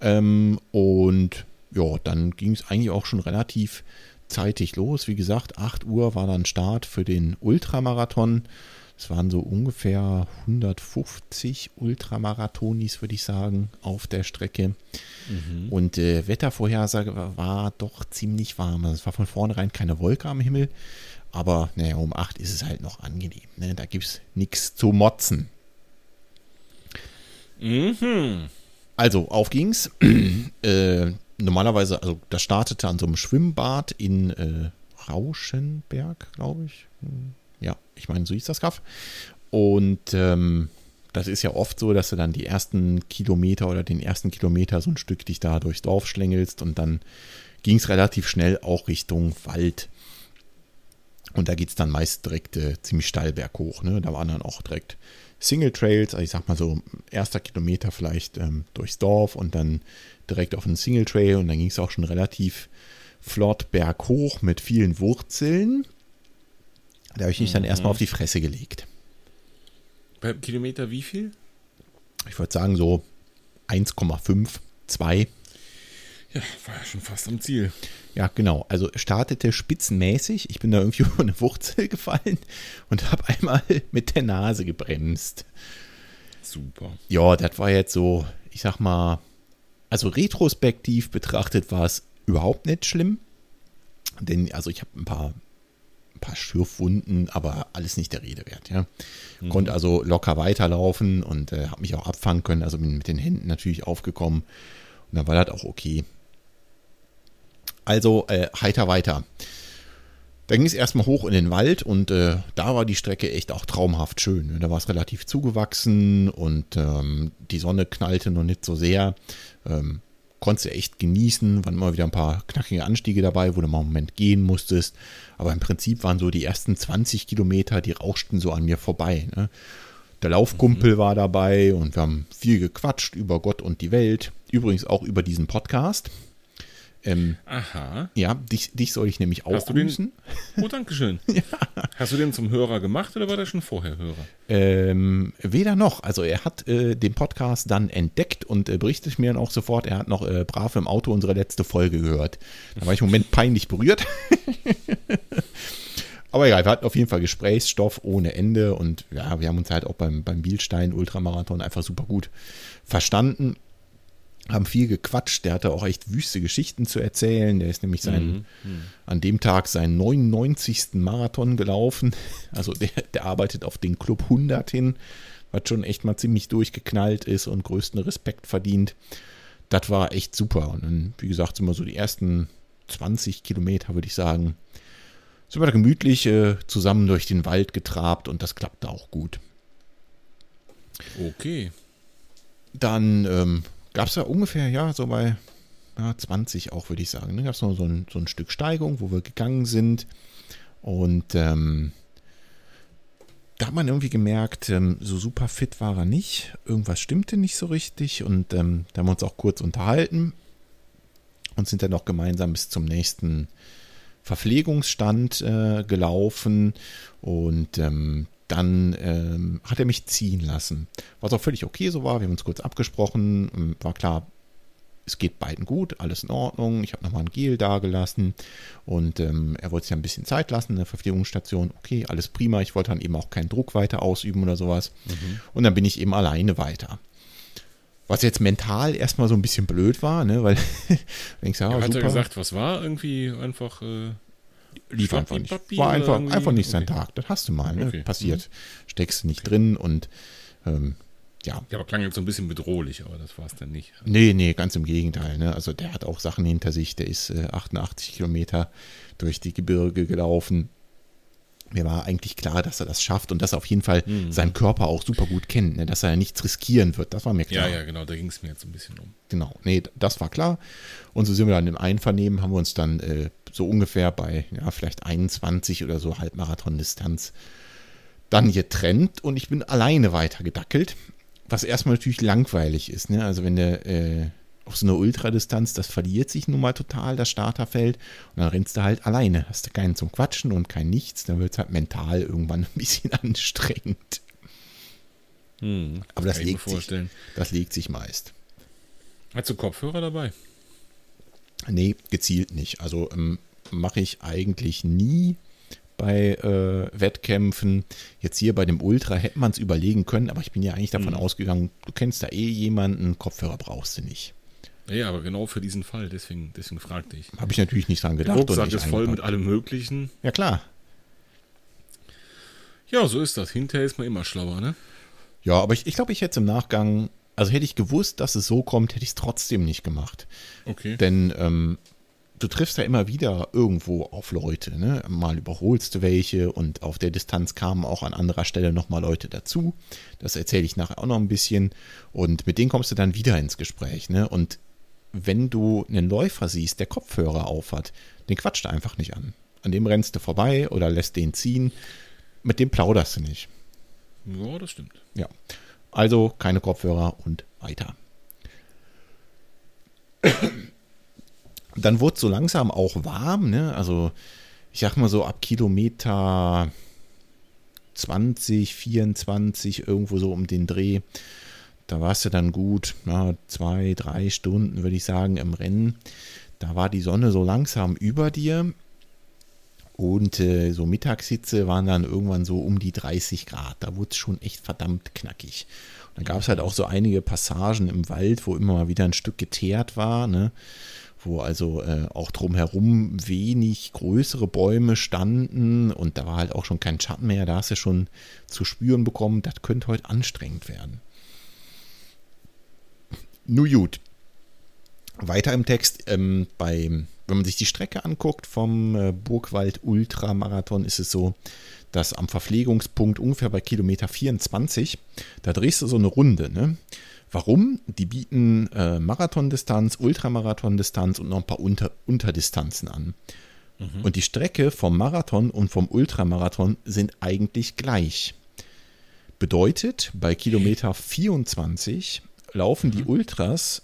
Ähm, und ja, dann ging es eigentlich auch schon relativ zeitig los. Wie gesagt, 8 Uhr war dann Start für den Ultramarathon. Es waren so ungefähr 150 Ultramarathonis, würde ich sagen, auf der Strecke. Und äh, Wettervorhersage war, war doch ziemlich warm. Also es war von vornherein keine Wolke am Himmel. Aber naja, um 8 ist es halt noch angenehm. Ne? Da gibt es nichts zu motzen. Mhm. Also, auf ging's. äh, normalerweise, also das startete an so einem Schwimmbad in äh, Rauschenberg, glaube ich. Hm, Ja, ich meine, so hieß das Kaff. Und ähm, das ist ja oft so, dass du dann die ersten Kilometer oder den ersten Kilometer so ein Stück dich da durchs Dorf schlängelst und dann ging es relativ schnell auch Richtung Wald. Und da geht es dann meist direkt äh, ziemlich steil berghoch. Ne? Da waren dann auch direkt Single Trails, also ich sag mal so, erster Kilometer vielleicht ähm, durchs Dorf und dann direkt auf einen Single Trail und dann ging es auch schon relativ flott berghoch mit vielen Wurzeln. Da habe ich mich dann erstmal auf die Fresse gelegt. Bei Kilometer wie viel? Ich würde sagen so 1,5, 2. Ja, war ja schon fast am Ziel. Ja, genau. Also startete spitzenmäßig. Ich bin da irgendwie über eine Wurzel gefallen und habe einmal mit der Nase gebremst. Super. Ja, das war jetzt so, ich sag mal, also retrospektiv betrachtet war es überhaupt nicht schlimm. Denn, also ich habe ein paar, ein paar Schürfwunden, aber alles nicht der Rede wert, ja. Konnte also locker weiterlaufen und äh, habe mich auch abfangen können, also bin mit den Händen natürlich aufgekommen. Und dann war das auch okay. Also äh, heiter weiter. Dann ging es erstmal hoch in den Wald und äh, da war die Strecke echt auch traumhaft schön. ne? Da war es relativ zugewachsen und ähm, die Sonne knallte noch nicht so sehr. Ähm, konntest du echt genießen, waren immer wieder ein paar knackige Anstiege dabei, wo du mal einen Moment gehen musstest. Aber im Prinzip waren so die ersten 20 Kilometer, die rauschten so an mir vorbei. Ne? Der Laufkumpel war dabei und wir haben viel gequatscht über Gott und die Welt. Übrigens auch über diesen Podcast. Ähm, Aha. ja, dich, dich soll ich nämlich auch Hast du den- grüßen. Oh, danke schön. Hast du den zum Hörer gemacht oder war der schon vorher Hörer? Ähm, weder noch. Also er hat äh, den Podcast dann entdeckt und äh, berichtet mir dann auch sofort, er hat noch äh, brav im Auto unsere letzte Folge gehört. Da war ich im Moment peinlich berührt. Aber egal, wir hatten auf jeden Fall Gesprächsstoff ohne Ende und ja, wir haben uns halt auch beim, beim Bielstein Ultramarathon einfach super gut verstanden. Haben viel gequatscht. Der hatte auch echt wüste Geschichten zu erzählen. Der ist nämlich sein, mhm. an dem Tag seinen 99. Marathon gelaufen. Also der, der arbeitet auf den Club 100 hin, was schon echt mal ziemlich durchgeknallt ist und größten Respekt verdient. Das war echt super. Und dann, wie gesagt, sind wir so die ersten 20 Kilometer, würde ich sagen, sind wir da gemütlich äh, zusammen durch den Wald getrabt und das klappte auch gut. Okay. Dann ähm, gab es ja ungefähr, ja, so bei ja, 20 auch, würde ich sagen. Dann gab es noch so ein, so ein Stück Steigung, wo wir gegangen sind. Und ähm, da hat man irgendwie gemerkt, ähm, so super fit war er nicht. Irgendwas stimmte nicht so richtig. Und ähm, da haben wir uns auch kurz unterhalten und sind dann noch gemeinsam bis zum nächsten Verpflegungsstand äh, gelaufen. Und ähm, dann ähm, hat er mich ziehen lassen. Was auch völlig okay so war. Wir haben uns kurz abgesprochen. Ähm, war klar, es geht beiden gut, alles in Ordnung. Ich habe nochmal ein Gel dagelassen und ähm, er wollte sich ein bisschen Zeit lassen in der Verpflegungsstation. Okay, alles prima. Ich wollte dann eben auch keinen Druck weiter ausüben oder sowas. Mhm. Und dann bin ich eben alleine weiter. Was jetzt mental erstmal so ein bisschen blöd war, ne? weil denkst, ja, ja, hat super. er gesagt, was war? Irgendwie einfach. Äh lief einfach nicht. War einfach, einfach nicht sein Tag. Das hast du mal, ne? Okay. Passiert. Mhm. Steckst du nicht okay. drin und ähm, ja. Ja, aber klang jetzt so ein bisschen bedrohlich, aber das war es dann nicht. Nee, nee, ganz im Gegenteil. Ne? Also der hat auch Sachen hinter sich. Der ist äh, 88 Kilometer durch die Gebirge gelaufen. Mir war eigentlich klar, dass er das schafft und dass er auf jeden Fall mhm. seinen Körper auch super gut kennt, ne? dass er nichts riskieren wird. Das war mir klar. Ja, ja, genau, da ging es mir jetzt ein bisschen um. Genau, nee, das war klar. Und so sind wir dann im Einvernehmen, haben wir uns dann äh, so ungefähr bei, ja, vielleicht 21 oder so Halbmarathon-Distanz dann getrennt und ich bin alleine weitergedackelt. Was erstmal natürlich langweilig ist, ne? Also wenn der äh, auf so einer Ultradistanz, das verliert sich nun mal total, das Starterfeld. Und dann rennst du halt alleine. Hast du keinen zum Quatschen und kein Nichts. Dann wird es halt mental irgendwann ein bisschen anstrengend. Hm, Aber das legt, sich, das legt sich meist. Hast du Kopfhörer dabei? Nee, gezielt nicht. Also ähm, mache ich eigentlich nie bei äh, Wettkämpfen. Jetzt hier bei dem Ultra hätte man es überlegen können, aber ich bin ja eigentlich davon mhm. ausgegangen, du kennst da eh jemanden, Kopfhörer brauchst du nicht. Ja, aber genau für diesen Fall, deswegen, deswegen fragte ich. Habe ich natürlich nicht dran gedacht. Der Rucksack ist voll mit allem Möglichen. Ja, klar. Ja, so ist das. Hinterher ist man immer schlauer, ne? Ja, aber ich, ich glaube, ich hätte es im Nachgang, also hätte ich gewusst, dass es so kommt, hätte ich es trotzdem nicht gemacht. Okay. Denn ähm, du triffst ja immer wieder irgendwo auf Leute. Ne? Mal überholst du welche und auf der Distanz kamen auch an anderer Stelle nochmal Leute dazu. Das erzähle ich nachher auch noch ein bisschen. Und mit denen kommst du dann wieder ins Gespräch. Ne? Und wenn du einen Läufer siehst, der Kopfhörer aufhat, den quatscht du einfach nicht an. An dem rennst du vorbei oder lässt den ziehen. Mit dem plauderst du nicht. Ja, das stimmt. Ja. Also keine Kopfhörer und weiter. dann wurde es so langsam auch warm, ne? Also ich sag mal so ab Kilometer 20, 24, irgendwo so um den Dreh. Da warst du dann gut, na, zwei, drei Stunden, würde ich sagen, im Rennen. Da war die Sonne so langsam über dir. Und äh, so Mittagshitze waren dann irgendwann so um die 30 Grad. Da wurde es schon echt verdammt knackig. Und dann gab es halt auch so einige Passagen im Wald, wo immer mal wieder ein Stück geteert war. Ne? wo also äh, auch drumherum wenig größere Bäume standen und da war halt auch schon kein Schatten mehr. Da hast du schon zu spüren bekommen, das könnte heute anstrengend werden. Nur gut. Weiter im Text, ähm, bei, wenn man sich die Strecke anguckt vom äh, Burgwald Ultramarathon, ist es so, dass am Verpflegungspunkt ungefähr bei Kilometer 24, da drehst du so eine Runde, ne? Warum? Die bieten äh, Marathondistanz, Ultramarathondistanz und noch ein paar Unter Unterdistanzen an. Mhm. Und die Strecke vom Marathon und vom Ultramarathon sind eigentlich gleich. Bedeutet, bei Kilometer 24 laufen die mhm. Ultras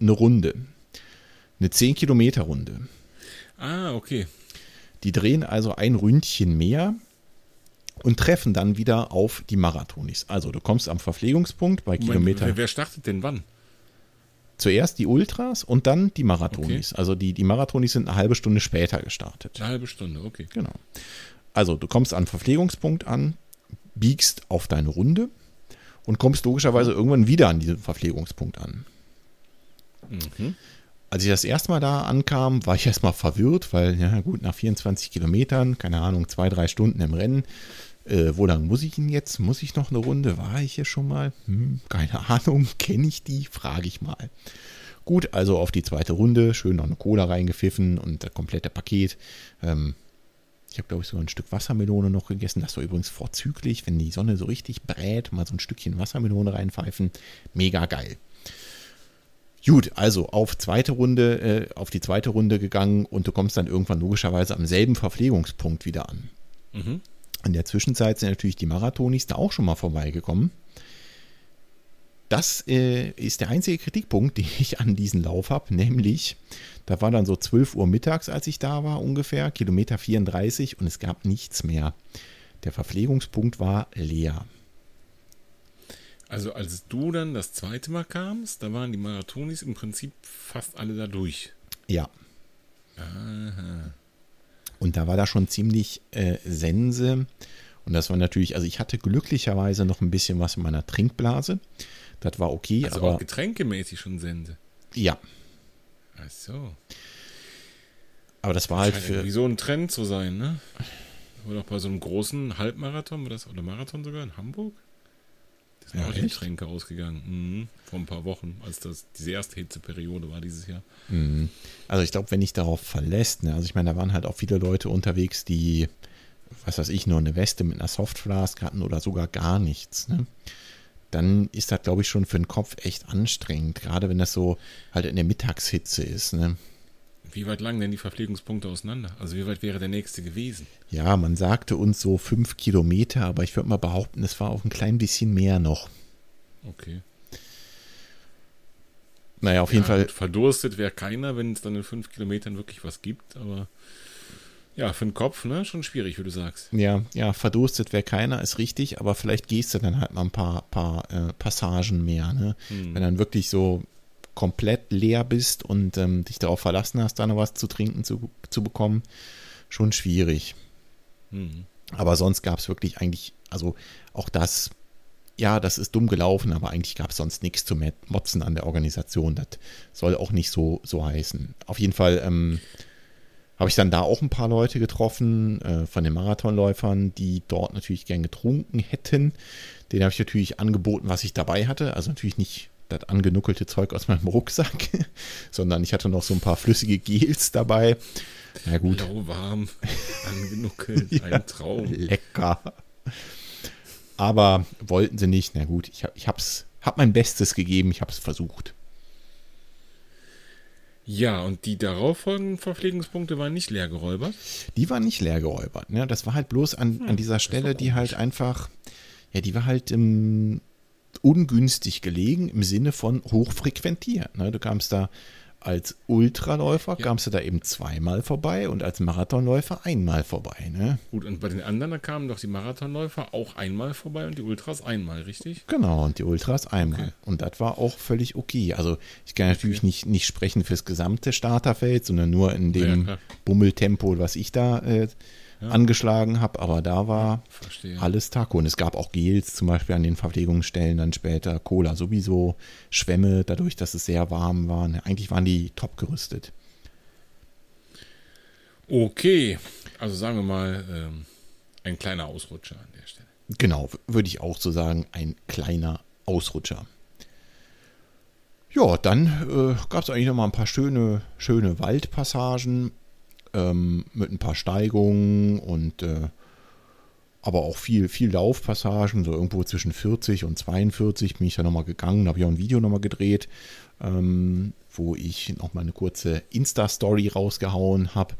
eine Runde. Eine 10 Kilometer Runde. Ah, okay. Die drehen also ein Ründchen mehr und treffen dann wieder auf die Marathonis. Also du kommst am Verpflegungspunkt bei Moment, Kilometer. Wer, wer startet denn wann? Zuerst die Ultras und dann die Marathonis. Okay. Also die, die Marathonis sind eine halbe Stunde später gestartet. Eine halbe Stunde, okay. Genau. Also du kommst am Verpflegungspunkt an, biegst auf deine Runde und kommst logischerweise irgendwann wieder an diesem Verpflegungspunkt an. Mhm. Als ich das erste Mal da ankam, war ich erstmal verwirrt, weil, ja gut, nach 24 Kilometern, keine Ahnung, zwei, drei Stunden im Rennen, äh, wo lang muss ich ihn jetzt? Muss ich noch eine Runde? War ich hier schon mal? Hm, keine Ahnung, kenne ich die? Frage ich mal. Gut, also auf die zweite Runde, schön noch eine Cola reingepfiffen und das komplette Paket. Ähm, ich habe, glaube ich, sogar ein Stück Wassermelone noch gegessen. Das war übrigens vorzüglich, wenn die Sonne so richtig brät, mal so ein Stückchen Wassermelone reinpfeifen. Mega geil. Gut, also auf zweite Runde, äh, auf die zweite Runde gegangen und du kommst dann irgendwann logischerweise am selben Verpflegungspunkt wieder an. Mhm. In der Zwischenzeit sind natürlich die Marathonis da auch schon mal vorbeigekommen. Das äh, ist der einzige Kritikpunkt, den ich an diesem Lauf habe, nämlich, da war dann so 12 Uhr mittags, als ich da war ungefähr, Kilometer 34 und es gab nichts mehr. Der Verpflegungspunkt war leer. Also als du dann das zweite Mal kamst, da waren die Marathonis im Prinzip fast alle da durch. Ja. Aha. Und da war da schon ziemlich äh, Sense. Und das war natürlich, also ich hatte glücklicherweise noch ein bisschen was in meiner Trinkblase. Das war okay. Also aber auch getränkemäßig schon Sense. Ja. Ach so. Aber das war halt für. Wie so ein Trend zu sein, ne? Oder auch bei so einem großen Halbmarathon oder, das, oder Marathon sogar in Hamburg? Das sind ja, auch die Getränke ausgegangen. Mhm. Vor ein paar Wochen, als das diese erste Hitzeperiode war dieses Jahr. Mhm. Also ich glaube, wenn ich darauf verlässt, ne, also ich meine, da waren halt auch viele Leute unterwegs, die, was weiß ich, nur eine Weste mit einer Softflask hatten oder sogar gar nichts. Ne? dann ist das, glaube ich, schon für den Kopf echt anstrengend, gerade wenn das so halt in der Mittagshitze ist. Ne? Wie weit lang denn die Verpflegungspunkte auseinander? Also wie weit wäre der nächste gewesen? Ja, man sagte uns so fünf Kilometer, aber ich würde mal behaupten, es war auch ein klein bisschen mehr noch. Okay. Naja, auf jeden ja, Fall. Verdurstet wäre keiner, wenn es dann in fünf Kilometern wirklich was gibt, aber ja, für den Kopf, ne? Schon schwierig, wie du sagst. Ja, ja, verdurstet wäre keiner, ist richtig, aber vielleicht gehst du dann halt mal ein paar, paar äh, Passagen mehr, ne? Hm. Wenn dann wirklich so komplett leer bist und ähm, dich darauf verlassen hast, da noch was zu trinken zu, zu bekommen, schon schwierig. Hm. Aber sonst gab es wirklich eigentlich, also auch das, ja, das ist dumm gelaufen, aber eigentlich gab es sonst nichts zu motzen an der Organisation. Das soll auch nicht so, so heißen. Auf jeden Fall, ähm, habe ich dann da auch ein paar Leute getroffen äh, von den Marathonläufern, die dort natürlich gern getrunken hätten. Den habe ich natürlich angeboten, was ich dabei hatte. Also natürlich nicht das angenuckelte Zeug aus meinem Rucksack, sondern ich hatte noch so ein paar flüssige Gels dabei. Na gut. Lauwarm, angenuckelt, ja, ein Traum. Lecker. Aber wollten sie nicht. Na gut, ich habe ich hab's, hab mein Bestes gegeben, ich habe es versucht. Ja, und die darauffolgenden Verpflegungspunkte waren nicht leer geräubert? Die waren nicht leer geräubert. Ne? Das war halt bloß an, hm, an dieser Stelle, die halt einfach, ja, die war halt im, ungünstig gelegen im Sinne von hochfrequentiert. Ne? Du kamst da als Ultraläufer ja. kamst du da eben zweimal vorbei und als Marathonläufer einmal vorbei. Ne? Gut, und bei den anderen da kamen doch die Marathonläufer auch einmal vorbei und die Ultras einmal, richtig? Genau, und die Ultras einmal. Okay. Und das war auch völlig okay. Also ich kann natürlich okay. nicht, nicht sprechen fürs gesamte Starterfeld, sondern nur in dem ja, Bummeltempo, was ich da äh, ja. angeschlagen habe, aber da war Verstehe. alles Taco. Und es gab auch Gels zum Beispiel an den Verpflegungsstellen, dann später Cola sowieso, Schwämme, dadurch, dass es sehr warm war. Eigentlich waren die top gerüstet. Okay, also sagen wir mal ähm, ein kleiner Ausrutscher an der Stelle. Genau, würde ich auch so sagen, ein kleiner Ausrutscher. Ja, dann äh, gab es eigentlich noch mal ein paar schöne, schöne Waldpassagen ähm, mit ein paar Steigungen und äh, aber auch viel, viel Laufpassagen, so irgendwo zwischen 40 und 42 bin ich da nochmal gegangen, habe ich auch ein Video nochmal gedreht, ähm, wo ich nochmal eine kurze Insta-Story rausgehauen habe,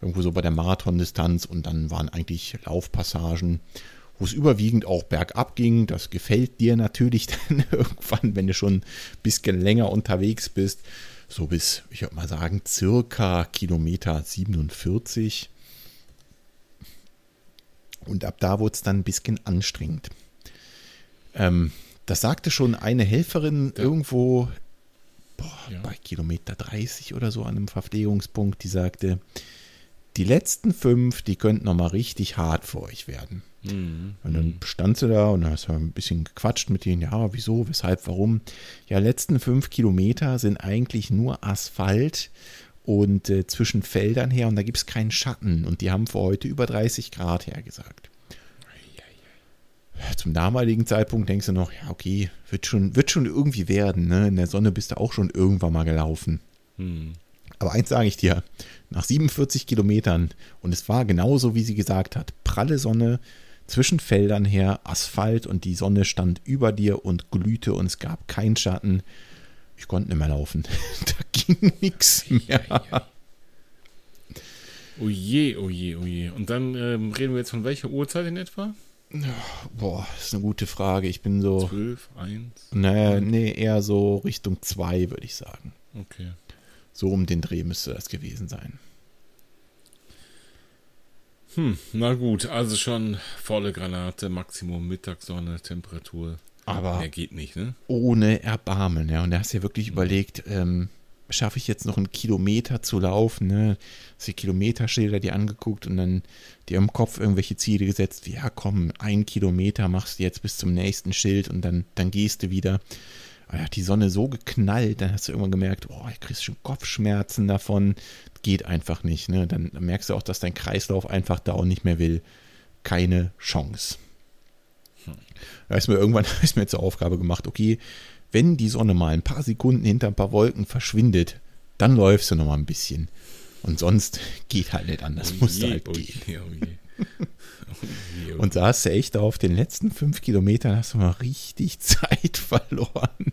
irgendwo so bei der Marathondistanz und dann waren eigentlich Laufpassagen, wo es überwiegend auch bergab ging. Das gefällt dir natürlich dann irgendwann, wenn du schon ein bisschen länger unterwegs bist so bis, ich würde mal sagen, circa Kilometer 47. Und ab da wurde es dann ein bisschen anstrengend. Ähm, das sagte schon eine Helferin ja. irgendwo boah, ja. bei Kilometer 30 oder so an einem Verpflegungspunkt, die sagte, die letzten fünf, die könnten nochmal richtig hart für euch werden. Mhm. Und dann stand sie da und hast ein bisschen gequatscht mit denen, ja, wieso, weshalb, warum. Ja, letzten fünf Kilometer sind eigentlich nur Asphalt und äh, zwischen Feldern her und da gibt es keinen Schatten. Und die haben für heute über 30 Grad hergesagt. Zum damaligen Zeitpunkt denkst du noch, ja, okay, wird schon, wird schon irgendwie werden. Ne? In der Sonne bist du auch schon irgendwann mal gelaufen. Mhm. Aber eins sage ich dir, nach 47 Kilometern, und es war genauso, wie sie gesagt hat, pralle Sonne, zwischen Feldern her, Asphalt und die Sonne stand über dir und glühte und es gab keinen Schatten. Ich konnte nicht mehr laufen. da ging nichts mehr. Oh je, oh je, oh je. Und dann ähm, reden wir jetzt von welcher Uhrzeit in etwa? Boah, das ist eine gute Frage. Ich bin so. 12, 1? Naja, nee, eher so Richtung 2, würde ich sagen. Okay. So um den Dreh müsste das gewesen sein. Hm, na gut, also schon volle Granate, Maximum Mittagssonne, Temperatur. Aber mehr geht nicht, ne? Ohne Erbarmen, ja. Und da hast du ja wirklich mhm. überlegt, ähm, schaffe ich jetzt noch einen Kilometer zu laufen, ne? Hast die Kilometerschilder dir angeguckt und dann dir im Kopf irgendwelche Ziele gesetzt, wie, ja komm, ein Kilometer machst du jetzt bis zum nächsten Schild und dann, dann gehst du wieder. Aber hat die Sonne so geknallt, dann hast du irgendwann gemerkt, oh, ich kriegst schon Kopfschmerzen davon. Geht einfach nicht. Ne? Dann, merkst du auch, dass dein Kreislauf einfach da auch nicht mehr will. Keine Chance. Hm. Da ist mir irgendwann ist mir zur Aufgabe gemacht, okay, wenn die Sonne mal ein paar Sekunden hinter ein paar Wolken verschwindet, dann läufst du noch mal ein bisschen. Und sonst geht halt nicht anders. Oh musst du halt oh gehen. Je, oh je. Und da hast du echt auf den letzten fünf Kilometern hast du mal richtig Zeit verloren.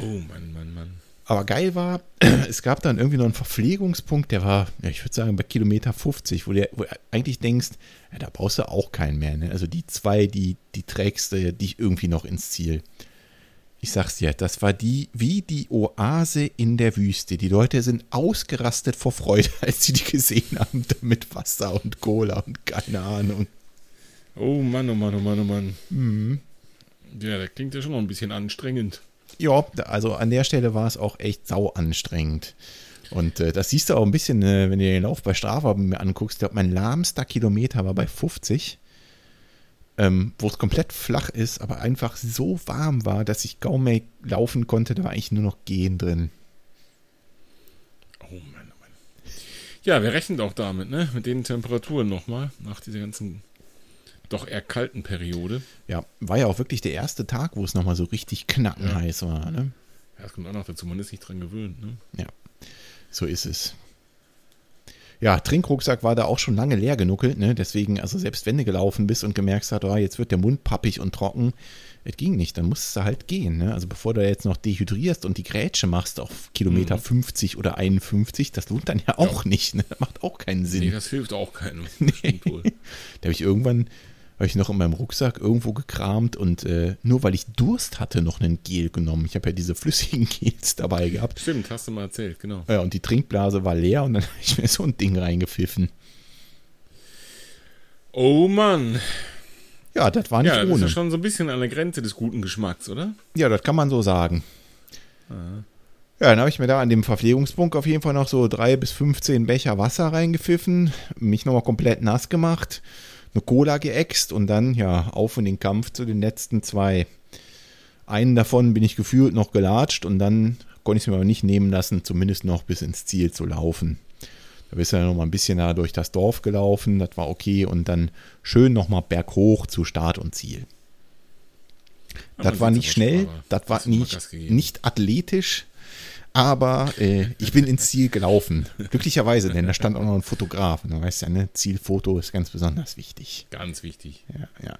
Oh Mann, Mann, Mann. Aber geil war, es gab dann irgendwie noch einen Verpflegungspunkt, der war, ja, ich würde sagen, bei Kilometer 50, wo du eigentlich denkst, ja, da brauchst du auch keinen mehr. Ne? Also die zwei, die, die trägst du dich irgendwie noch ins Ziel. Ich sag's dir, das war die, wie die Oase in der Wüste. Die Leute sind ausgerastet vor Freude, als sie die gesehen haben, mit Wasser und Cola und keine Ahnung. Oh Mann, oh Mann, oh Mann, oh Mann. Mhm. Ja, das klingt ja schon noch ein bisschen anstrengend. Ja, also an der Stelle war es auch echt sau anstrengend. Und äh, das siehst du auch ein bisschen, äh, wenn du den Lauf bei Strava mir anguckst. Ich glaube, mein lahmster Kilometer war bei 50, ähm, wo es komplett flach ist, aber einfach so warm war, dass ich kaum mehr laufen konnte. Da war eigentlich nur noch Gehen drin. Oh Mann, oh Mann. Ja, wir rechnen auch damit, ne? Mit den Temperaturen nochmal, nach dieser ganzen doch eher kalten Periode. Ja, war ja auch wirklich der erste Tag, wo es nochmal so richtig knackenheiß ja. war. Ne? Ja, das kommt auch noch dazu, man ist nicht dran gewöhnt. Ne? Ja, so ist es. Ja, Trinkrucksack war da auch schon lange leer genuckelt, ne? Deswegen, also selbst wenn du gelaufen bist und gemerkt hast, oh, jetzt wird der Mund pappig und trocken, es ging nicht, dann musst du halt gehen, ne? Also bevor du jetzt noch dehydrierst und die Grätsche machst auf Kilometer mhm. 50 oder 51, das lohnt dann ja auch ja. nicht, ne? Das macht auch keinen Sinn. Nee, das hilft auch keinem. Nee. da habe ich irgendwann habe ich noch in meinem Rucksack irgendwo gekramt und äh, nur weil ich Durst hatte, noch einen Gel genommen. Ich habe ja diese flüssigen Gels dabei gehabt. Stimmt, hast du mal erzählt, genau. Ja, und die Trinkblase war leer und dann habe ich mir so ein Ding reingepfiffen. Oh Mann. Ja, das war nicht ja, ohne. Ja, das ist ja schon so ein bisschen an der Grenze des guten Geschmacks, oder? Ja, das kann man so sagen. Aha. Ja, dann habe ich mir da an dem Verpflegungspunkt auf jeden Fall noch so drei bis 15 Becher Wasser reingepfiffen, mich nochmal komplett nass gemacht eine Cola geäxt und dann ja auf in den Kampf zu den letzten zwei. Einen davon bin ich gefühlt noch gelatscht und dann konnte ich es mir aber nicht nehmen lassen, zumindest noch bis ins Ziel zu laufen. Da bist du ja noch mal ein bisschen da durch das Dorf gelaufen, das war okay und dann schön noch mal berghoch zu Start und Ziel. das war nicht schnell, das war nicht, nicht athletisch, aber äh, ich bin ins Ziel gelaufen. Glücklicherweise, denn da stand auch noch ein Fotograf. Und du weißt ja, ne, Zielfoto ist ganz besonders wichtig. Ganz wichtig. Ja, ja.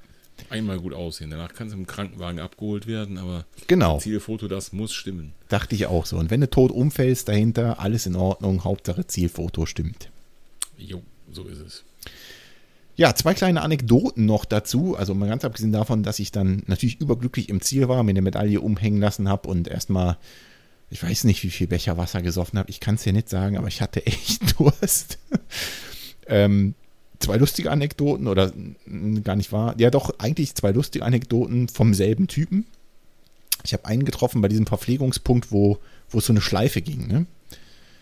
Einmal gut aussehen. Danach kannst du im Krankenwagen abgeholt werden, aber genau. Zielfoto, das muss stimmen. Dachte ich auch so. Und wenn du tot umfällst dahinter, alles in Ordnung. Hauptsache Zielfoto stimmt. Jo, so ist es. Ja, zwei kleine Anekdoten noch dazu. Also mal ganz abgesehen davon, dass ich dann natürlich überglücklich im Ziel war, mir eine Medaille umhängen lassen habe und erstmal ich weiß nicht, wie viel Becher Wasser gesoffen habe. Ich kann es dir nicht sagen, aber ich hatte echt Durst. ähm, zwei lustige Anekdoten oder gar nicht wahr. Ja, doch, eigentlich zwei lustige Anekdoten vom selben Typen. Ich habe einen getroffen bei diesem Verpflegungspunkt, wo, wo es so eine Schleife ging. Ne?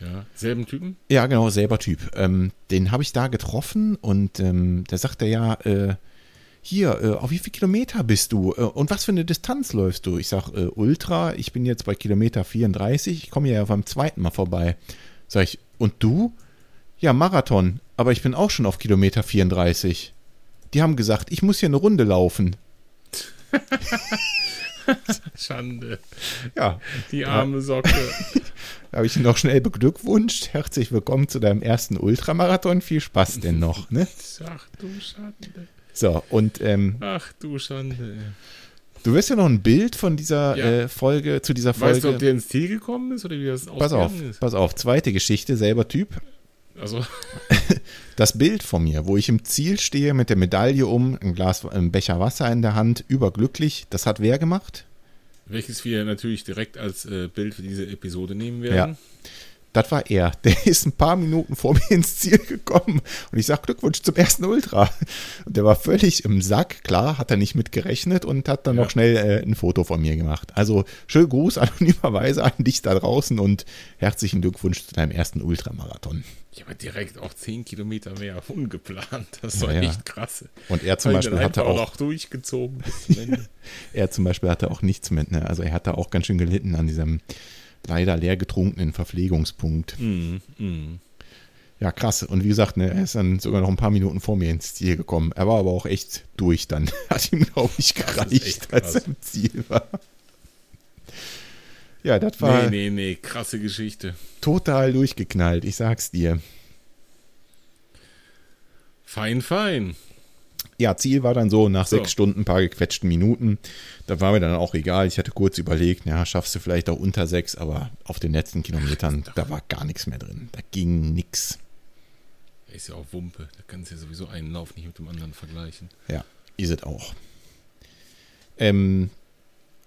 Ja, selben Typen? Ja, genau, selber Typ. Ähm, den habe ich da getroffen und ähm, der sagte ja, äh, hier, äh, auf wie viele Kilometer bist du äh, und was für eine Distanz läufst du? Ich sag, äh, Ultra, ich bin jetzt bei Kilometer 34, ich komme ja beim zweiten Mal vorbei. Sag ich, und du? Ja, Marathon, aber ich bin auch schon auf Kilometer 34. Die haben gesagt, ich muss hier eine Runde laufen. Schande. Ja. Die arme Socke. Da habe ich ihn noch schnell beglückwünscht. Herzlich willkommen zu deinem ersten Ultramarathon. Viel Spaß denn noch, ne? Ach du Schande. So, und ähm, Ach du Schande. du wirst ja noch ein Bild von dieser Ja. äh, Folge, zu dieser Folge. Weißt du, ob der ins Ziel gekommen ist oder wie das pass auf, ausgegangen ist? pass auf, zweite Geschichte, selber Typ. Also, Das Bild von mir, wo ich im Ziel stehe mit der Medaille um, ein Glas, ein Becher Wasser in der Hand, überglücklich, das hat wer gemacht? welches wir natürlich direkt als äh, Bild für diese Episode nehmen werden. Das war er. Der ist ein paar Minuten vor mir ins Ziel gekommen und ich sag Glückwunsch zum ersten Ultra. Und der war völlig im Sack, klar, hat er nicht mit gerechnet und hat dann Ja. noch schnell äh, ein Foto von mir gemacht. Also schönen Gruß anonymerweise an dich da draußen und herzlichen Glückwunsch zu deinem ersten Ultramarathon. Ich habe direkt auch 10 Kilometer mehr ungeplant. Das war ja. echt krass. Und er zum Beispiel hatte auch, noch durchgezogen bis zum Ende. er zum Beispiel hatte auch nichts mit, ne? Also er hatte auch ganz schön gelitten an diesem leider leer getrunkenen Verpflegungspunkt. mm, mm. Ja, krass. Und wie gesagt, ne, er ist dann sogar noch ein paar Minuten vor mir ins Ziel gekommen. Er war aber auch echt durch dann. Hat ihm, glaube ich, gereicht, als er im Ziel war. Ja, das war Nee, nee, nee, krasse Geschichte. total durchgeknallt, ich sag's dir. Fein, fein. Ja, Ziel war dann so nach So. sechs Stunden, ein paar gequetschten Minuten. Da war mir dann auch egal. Ich hatte kurz überlegt, ja, schaffst du vielleicht auch unter sechs, aber auf den letzten Kilometern, da war gar nichts mehr drin. Da ging nix. Ist ja auch Wumpe. Da kannst du ja sowieso einen Lauf nicht mit dem anderen vergleichen. Ja, ist es auch. Ähm,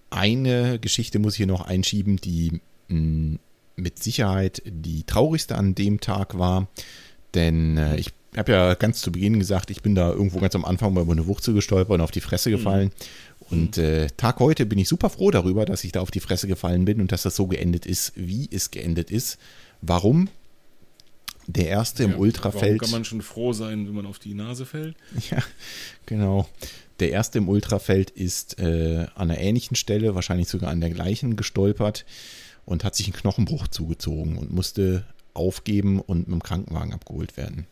eine Geschichte muss ich hier noch einschieben, die mh, mit Sicherheit die traurigste an dem Tag war. Denn äh, ich habe ja ganz zu Beginn gesagt, ich bin da irgendwo ganz am Anfang über eine Wurzel gestolpert und auf die Fresse gefallen. Und äh, Tag heute bin ich super froh darüber, dass ich da auf die Fresse gefallen bin und dass das so geendet ist, wie es geendet ist. Warum? Der erste im Ja, Ultrafeld. Warum kann man schon froh sein, wenn man auf die Nase fällt? Ja, genau. Der erste im Ultrafeld ist äh, an einer ähnlichen Stelle, wahrscheinlich sogar an der gleichen, gestolpert und hat sich einen Knochenbruch zugezogen und musste aufgeben und mit dem Krankenwagen abgeholt werden.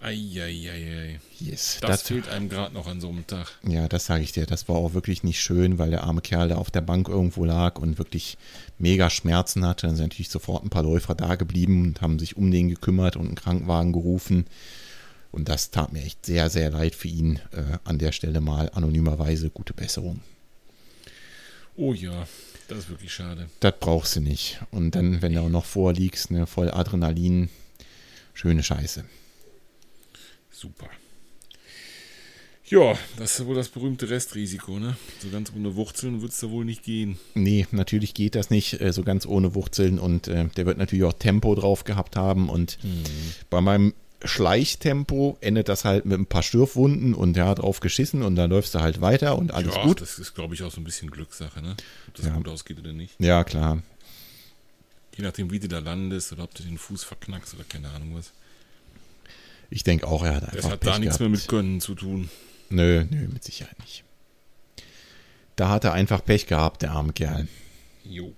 Eieiei. Yes, Das, fehlt einem gerade noch an so einem Tag. ja, das sage ich dir. Das war auch wirklich nicht schön, weil der arme Kerl da auf der Bank irgendwo lag und wirklich mega Schmerzen hatte. Dann sind natürlich sofort ein paar Läufer da geblieben und haben sich um den gekümmert und einen Krankenwagen gerufen. Und das tat mir echt sehr, sehr leid für ihn. Äh, an der Stelle mal anonymerweise gute Besserung. Oh ja, das ist wirklich schade. Das brauchst du nicht. Und dann, wenn du auch noch vorliegst, ne, voll Adrenalin, schöne Scheiße. Super. Ja, das ist wohl das berühmte Restrisiko, ne? So ganz ohne Wurzeln wird es da wohl nicht gehen. Nee, natürlich geht das nicht äh, so ganz ohne Wurzeln und äh, der wird natürlich auch Tempo drauf gehabt haben und bei meinem Schleichtempo endet das halt mit ein paar Stürfwunden und ja, drauf geschissen und dann läufst du halt weiter und alles ja, gut. das ist, glaube ich, auch so ein bisschen Glückssache, ne? Ob das Ja. gut ausgeht oder nicht. Ja, klar. Je nachdem, wie du da landest oder ob du den Fuß verknackst oder keine Ahnung was. Ich denke auch, er hat Das einfach hat da Pech nichts mehr gehabt. mit Können zu tun. Nö, nö, mit Sicherheit nicht. Da hat er einfach Pech gehabt, der arme Kerl. Jo.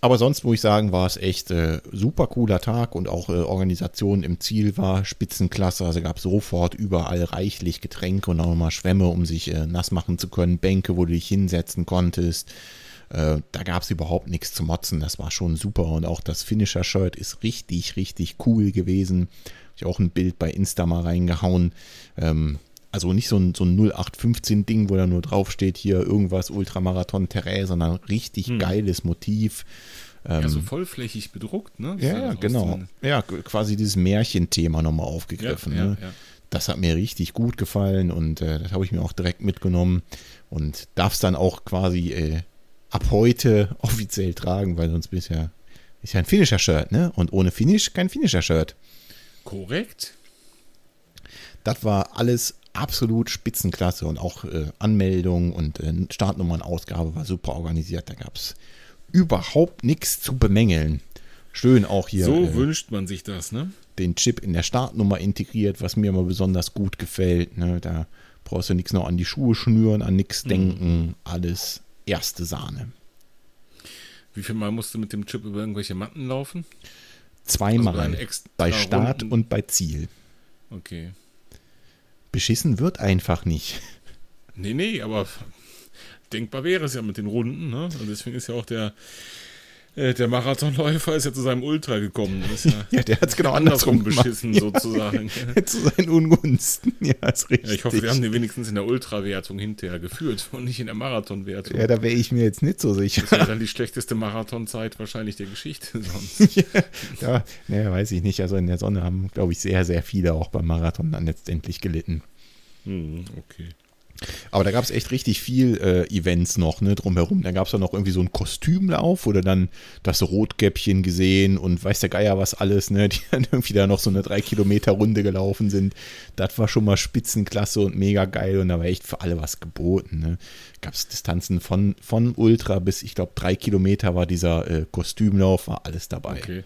Aber sonst muss ich sagen, war es echt äh, super cooler Tag und auch äh, Organisation im Ziel war spitzenklasse. Also gab sofort überall reichlich Getränke und auch nochmal Schwämme, um sich äh, nass machen zu können, Bänke, wo du dich hinsetzen konntest. Äh, da gab es überhaupt nichts zu motzen. Das war schon super. Und auch das Finisher-Shirt ist richtig, richtig cool gewesen. Hab ich auch ein Bild bei Insta mal reingehauen. Ähm, also nicht so ein, so ein 0815-Ding, wo da nur draufsteht, hier irgendwas Ultramarathon Terrain, sondern richtig geiles Motiv. Ja, so vollflächig bedruckt, ne? Wie Ja, das genau. Ja, quasi dieses Märchenthema nochmal aufgegriffen. ja, ne? ja. Das hat mir richtig gut gefallen und äh, das habe ich mir auch direkt mitgenommen und darf es dann auch quasi äh, ab heute offiziell tragen, weil sonst bist ja, ist ja ein Finisher-Shirt, ne? Und ohne Finish kein Finisher-Shirt. Korrekt. Das war alles absolut Spitzenklasse und auch äh, Anmeldung und äh, Startnummernausgabe war super organisiert. Da gab es überhaupt nichts zu bemängeln. Schön auch hier. So äh, wünscht man sich das, ne? Den Chip in der Startnummer integriert, was mir immer besonders gut gefällt. Ne? Da brauchst du nichts noch an die Schuhe schnüren, an nichts mhm. denken. Alles erste Sahne. Wie viel Mal musst du mit dem Chip über irgendwelche Matten laufen? Zweimal. Also bei Start Runden? und bei Ziel. Okay. Beschissen wird einfach nicht. Nee, nee, aber denkbar wäre es ja mit den Runden. Ne? Und deswegen ist ja auch der, der Marathonläufer ist ja zu seinem Ultra gekommen. Ja, ja, der hat es genau andersrum beschissen, gemacht. sozusagen. Ja, zu seinen Ungunsten. Ja, ist richtig. Ja, ich hoffe, wir haben den wenigstens in der Ultrawertung hinterher geführt und nicht in der Marathonwertung. Ja, da wäre ich mir jetzt nicht so sicher. Das wäre dann die schlechteste Marathonzeit wahrscheinlich der Geschichte sonst. ja, ja, naja, weiß ich nicht. Also in der Sonne haben, glaube ich, sehr, sehr viele auch beim Marathon dann letztendlich gelitten. Hm, okay. Aber da gab es echt richtig viel äh, Events noch, ne, drumherum. Da gab es dann noch irgendwie so einen Kostümlauf oder dann das Rotkäppchen gesehen und weiß der Geier was alles, ne, die dann irgendwie da noch so eine drei Kilometer Runde gelaufen sind. Das war schon mal Spitzenklasse und mega geil und da war echt für alle was geboten, ne. Gab es Distanzen von, von Ultra bis, ich glaube, drei Kilometer war dieser äh, Kostümlauf, war alles dabei. Okay.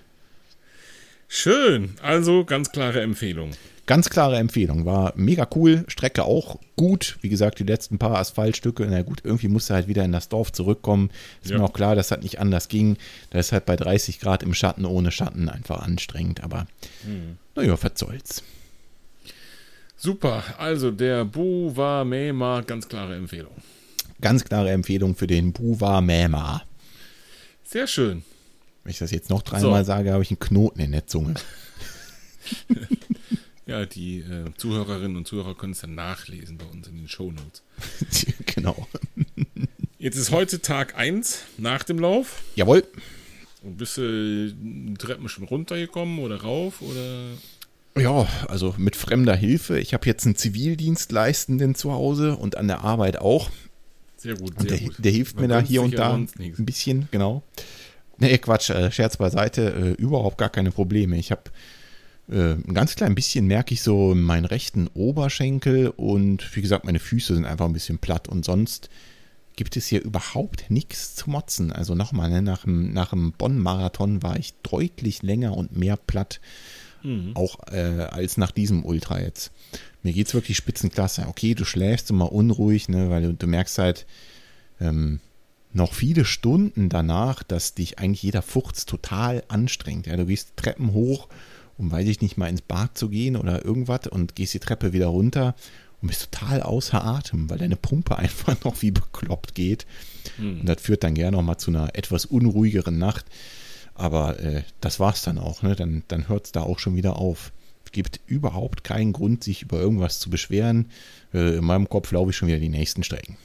Schön, also ganz klare Empfehlung. Ganz klare Empfehlung. War mega cool. Strecke auch gut. Wie gesagt, die letzten paar Asphaltstücke. Na gut, irgendwie musste halt wieder in das Dorf zurückkommen. Ist ja. mir auch klar, dass das nicht anders ging. Da ist halt bei 30 Grad im Schatten ohne Schatten einfach anstrengend. Aber hm. naja, was soll's. Super. Also der Buwa Mema, ganz klare Empfehlung. Ganz klare Empfehlung für den Buwa Mema. Sehr schön. Wenn ich das jetzt noch dreimal so. sage, habe ich einen Knoten in der Zunge. Ja, die äh, Zuhörerinnen und Zuhörer können es dann nachlesen bei uns in den Shownotes. genau. Jetzt ist heute Tag 1 nach dem Lauf. Jawohl. Und bist du die Treppen schon runtergekommen oder rauf oder? Ja, also mit fremder Hilfe. Ich habe jetzt einen Zivildienstleistenden zu Hause und an der Arbeit auch. Sehr gut, sehr der, gut. Der hilft Man mir da hier und da ein bisschen, genau. Nee, Quatsch, äh, Scherz beiseite, äh, überhaupt gar keine Probleme. Ich habe äh, ein ganz klein bisschen merke ich so meinen rechten Oberschenkel und wie gesagt, meine Füße sind einfach ein bisschen platt und sonst gibt es hier überhaupt nichts zu motzen. Also nochmal, ne, nach dem, nach dem Bonn-Marathon war ich deutlich länger und mehr platt, mhm. auch äh, als nach diesem Ultra jetzt. Mir geht es wirklich spitzenklasse. Okay, du schläfst immer unruhig, ne, weil du, du merkst halt ähm, noch viele Stunden danach, dass dich eigentlich jeder Furz total anstrengt. Ja, du gehst Treppen hoch um, weiß ich nicht, mal ins Bad zu gehen oder irgendwas und gehst die Treppe wieder runter und bist total außer Atem, weil deine Pumpe einfach noch wie bekloppt geht. Mhm. Und das führt dann gerne noch mal zu einer etwas unruhigeren Nacht. Aber äh, das war's dann auch, ne? Dann, dann hört es da auch schon wieder auf. Es gibt überhaupt keinen Grund, sich über irgendwas zu beschweren. Äh, in meinem Kopf laufe ich schon wieder die nächsten Strecken.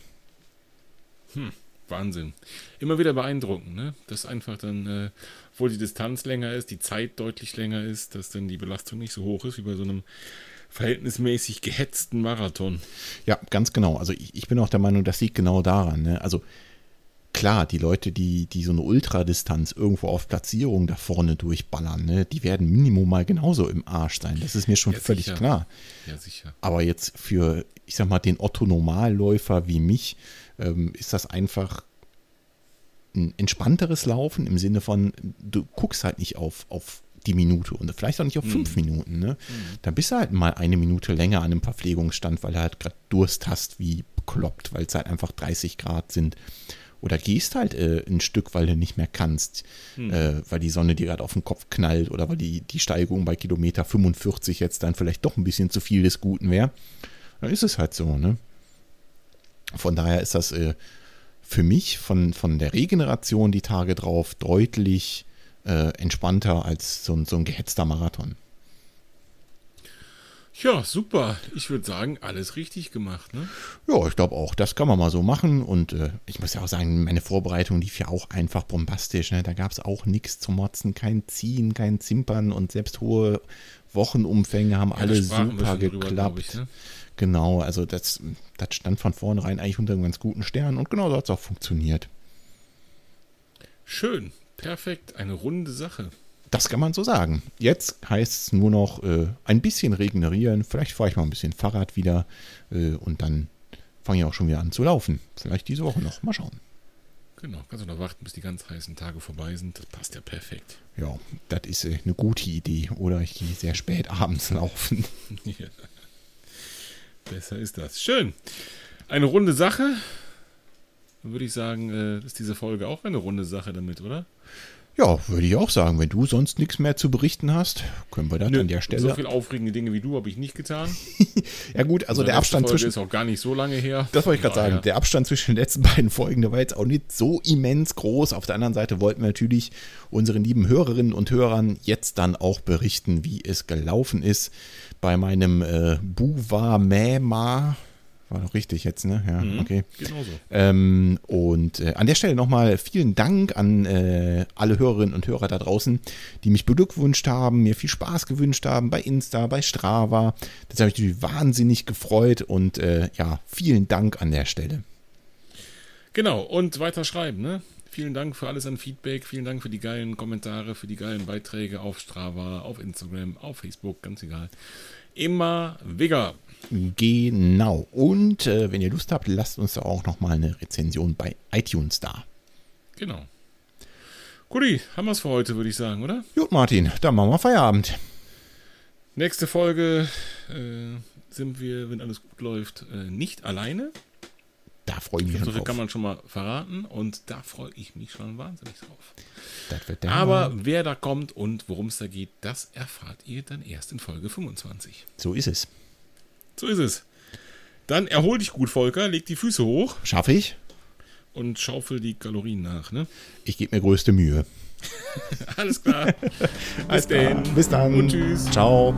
Hm, Wahnsinn. Immer wieder beeindruckend, ne? Das einfach dann äh, obwohl die Distanz länger ist, die Zeit deutlich länger ist, dass dann die Belastung nicht so hoch ist wie bei so einem verhältnismäßig gehetzten Marathon. Ja, ganz genau. Also ich, ich bin auch der Meinung, das liegt genau daran. Ne? Also klar, die Leute, die, die so eine Ultradistanz irgendwo auf Platzierung da vorne durchballern, ne, die werden Minimum mal genauso im Arsch sein. Das ist mir schon ja, völlig sicher. klar. Ja, sicher. Aber jetzt für, ich sag mal, den Otto-Normalläufer wie mich, ähm, ist das einfach ein entspannteres Laufen im Sinne von, du guckst halt nicht auf, auf die Minute und vielleicht auch nicht auf fünf mhm. Minuten. Ne? Mhm. Dann bist du halt mal eine Minute länger an einem Verpflegungsstand, weil du halt gerade Durst hast, wie bekloppt, weil es halt einfach 30 Grad sind. Oder gehst halt äh, ein Stück, weil du nicht mehr kannst, mhm. äh, weil die Sonne dir gerade auf den Kopf knallt oder weil die, die Steigung bei Kilometer 45 jetzt dann vielleicht doch ein bisschen zu viel des Guten wäre. Dann ist es halt so, ne? Von daher ist das äh, für mich von, von der Regeneration die Tage drauf deutlich äh, entspannter als so, so ein gehetzter Marathon. Ja, super. Ich würde sagen, alles richtig gemacht. Ne? Ja, ich glaube auch. Das kann man mal so machen. Und äh, ich muss ja auch sagen, meine Vorbereitung lief ja auch einfach bombastisch. Ne? Da gab es auch nichts zu motzen, kein Ziehen, kein Zimpern und selbst hohe Wochenumfänge haben ja, alle super geklappt. Drüber, ich, ne? Genau, also das, das stand von vornherein eigentlich unter einem ganz guten Stern und genau so hat es auch funktioniert. Schön, perfekt, eine runde Sache. Das kann man so sagen. Jetzt heißt es nur noch äh, ein bisschen regenerieren. Vielleicht fahre ich mal ein bisschen Fahrrad wieder äh, und dann fange ich auch schon wieder an zu laufen. Vielleicht diese Woche noch. Mal schauen. Genau, kannst du noch warten, bis die ganz heißen Tage vorbei sind. Das passt ja perfekt. Ja, das ist äh, eine gute Idee. Oder ich gehe sehr spät abends laufen. Ja. Besser ist das. Schön. Eine runde Sache. Dann würde ich sagen, äh, ist diese Folge auch eine runde Sache damit, oder? Ja, würde ich auch sagen. Wenn du sonst nichts mehr zu berichten hast, können wir das Nö, an der Stelle. So viel aufregende Dinge wie du habe ich nicht getan. ja gut, also der Abstand Folge zwischen ist auch gar nicht so lange her. Das wollte ich gerade sagen. Der Abstand zwischen den letzten beiden Folgen, der war jetzt auch nicht so immens groß. Auf der anderen Seite wollten wir natürlich unseren lieben Hörerinnen und Hörern jetzt dann auch berichten, wie es gelaufen ist bei meinem äh, Buwa Mäma. War doch richtig jetzt, ne? Ja, Mhm. okay. Genauso. Ähm, und äh, an der Stelle nochmal vielen Dank an äh, alle Hörerinnen und Hörer da draußen, die mich beglückwünscht haben, mir viel Spaß gewünscht haben bei Insta, bei Strava. Das habe ich natürlich wahnsinnig gefreut und äh, ja, vielen Dank an der Stelle. Genau, und weiter schreiben, ne? Vielen Dank für alles an Feedback, vielen Dank für die geilen Kommentare, für die geilen Beiträge auf Strava, auf Instagram, auf Facebook, ganz egal. Immer Wigger. Genau. Und äh, wenn ihr Lust habt, lasst uns da auch nochmal eine Rezension bei iTunes da. Genau. Guti, haben wir es für heute, würde ich sagen, oder? Gut, Martin, dann machen wir Feierabend. Nächste Folge äh, sind wir, wenn alles gut läuft, äh, nicht alleine. Da freue ich mich schon drauf. kann man schon mal verraten und da freue ich mich schon wahnsinnig drauf. Das wird der Aber Hammer. wer da kommt und worum es da geht, das erfahrt ihr dann erst in Folge 25. so ist es. So ist es. Dann erhol dich gut, Volker, leg die Füße hoch Schaffe ich? und schaufel die Kalorien nach, ne? Ich gebe mir größte Mühe. Alles klar. Bis Alles klar. dann. Bis dann. Und tschüss. Ciao.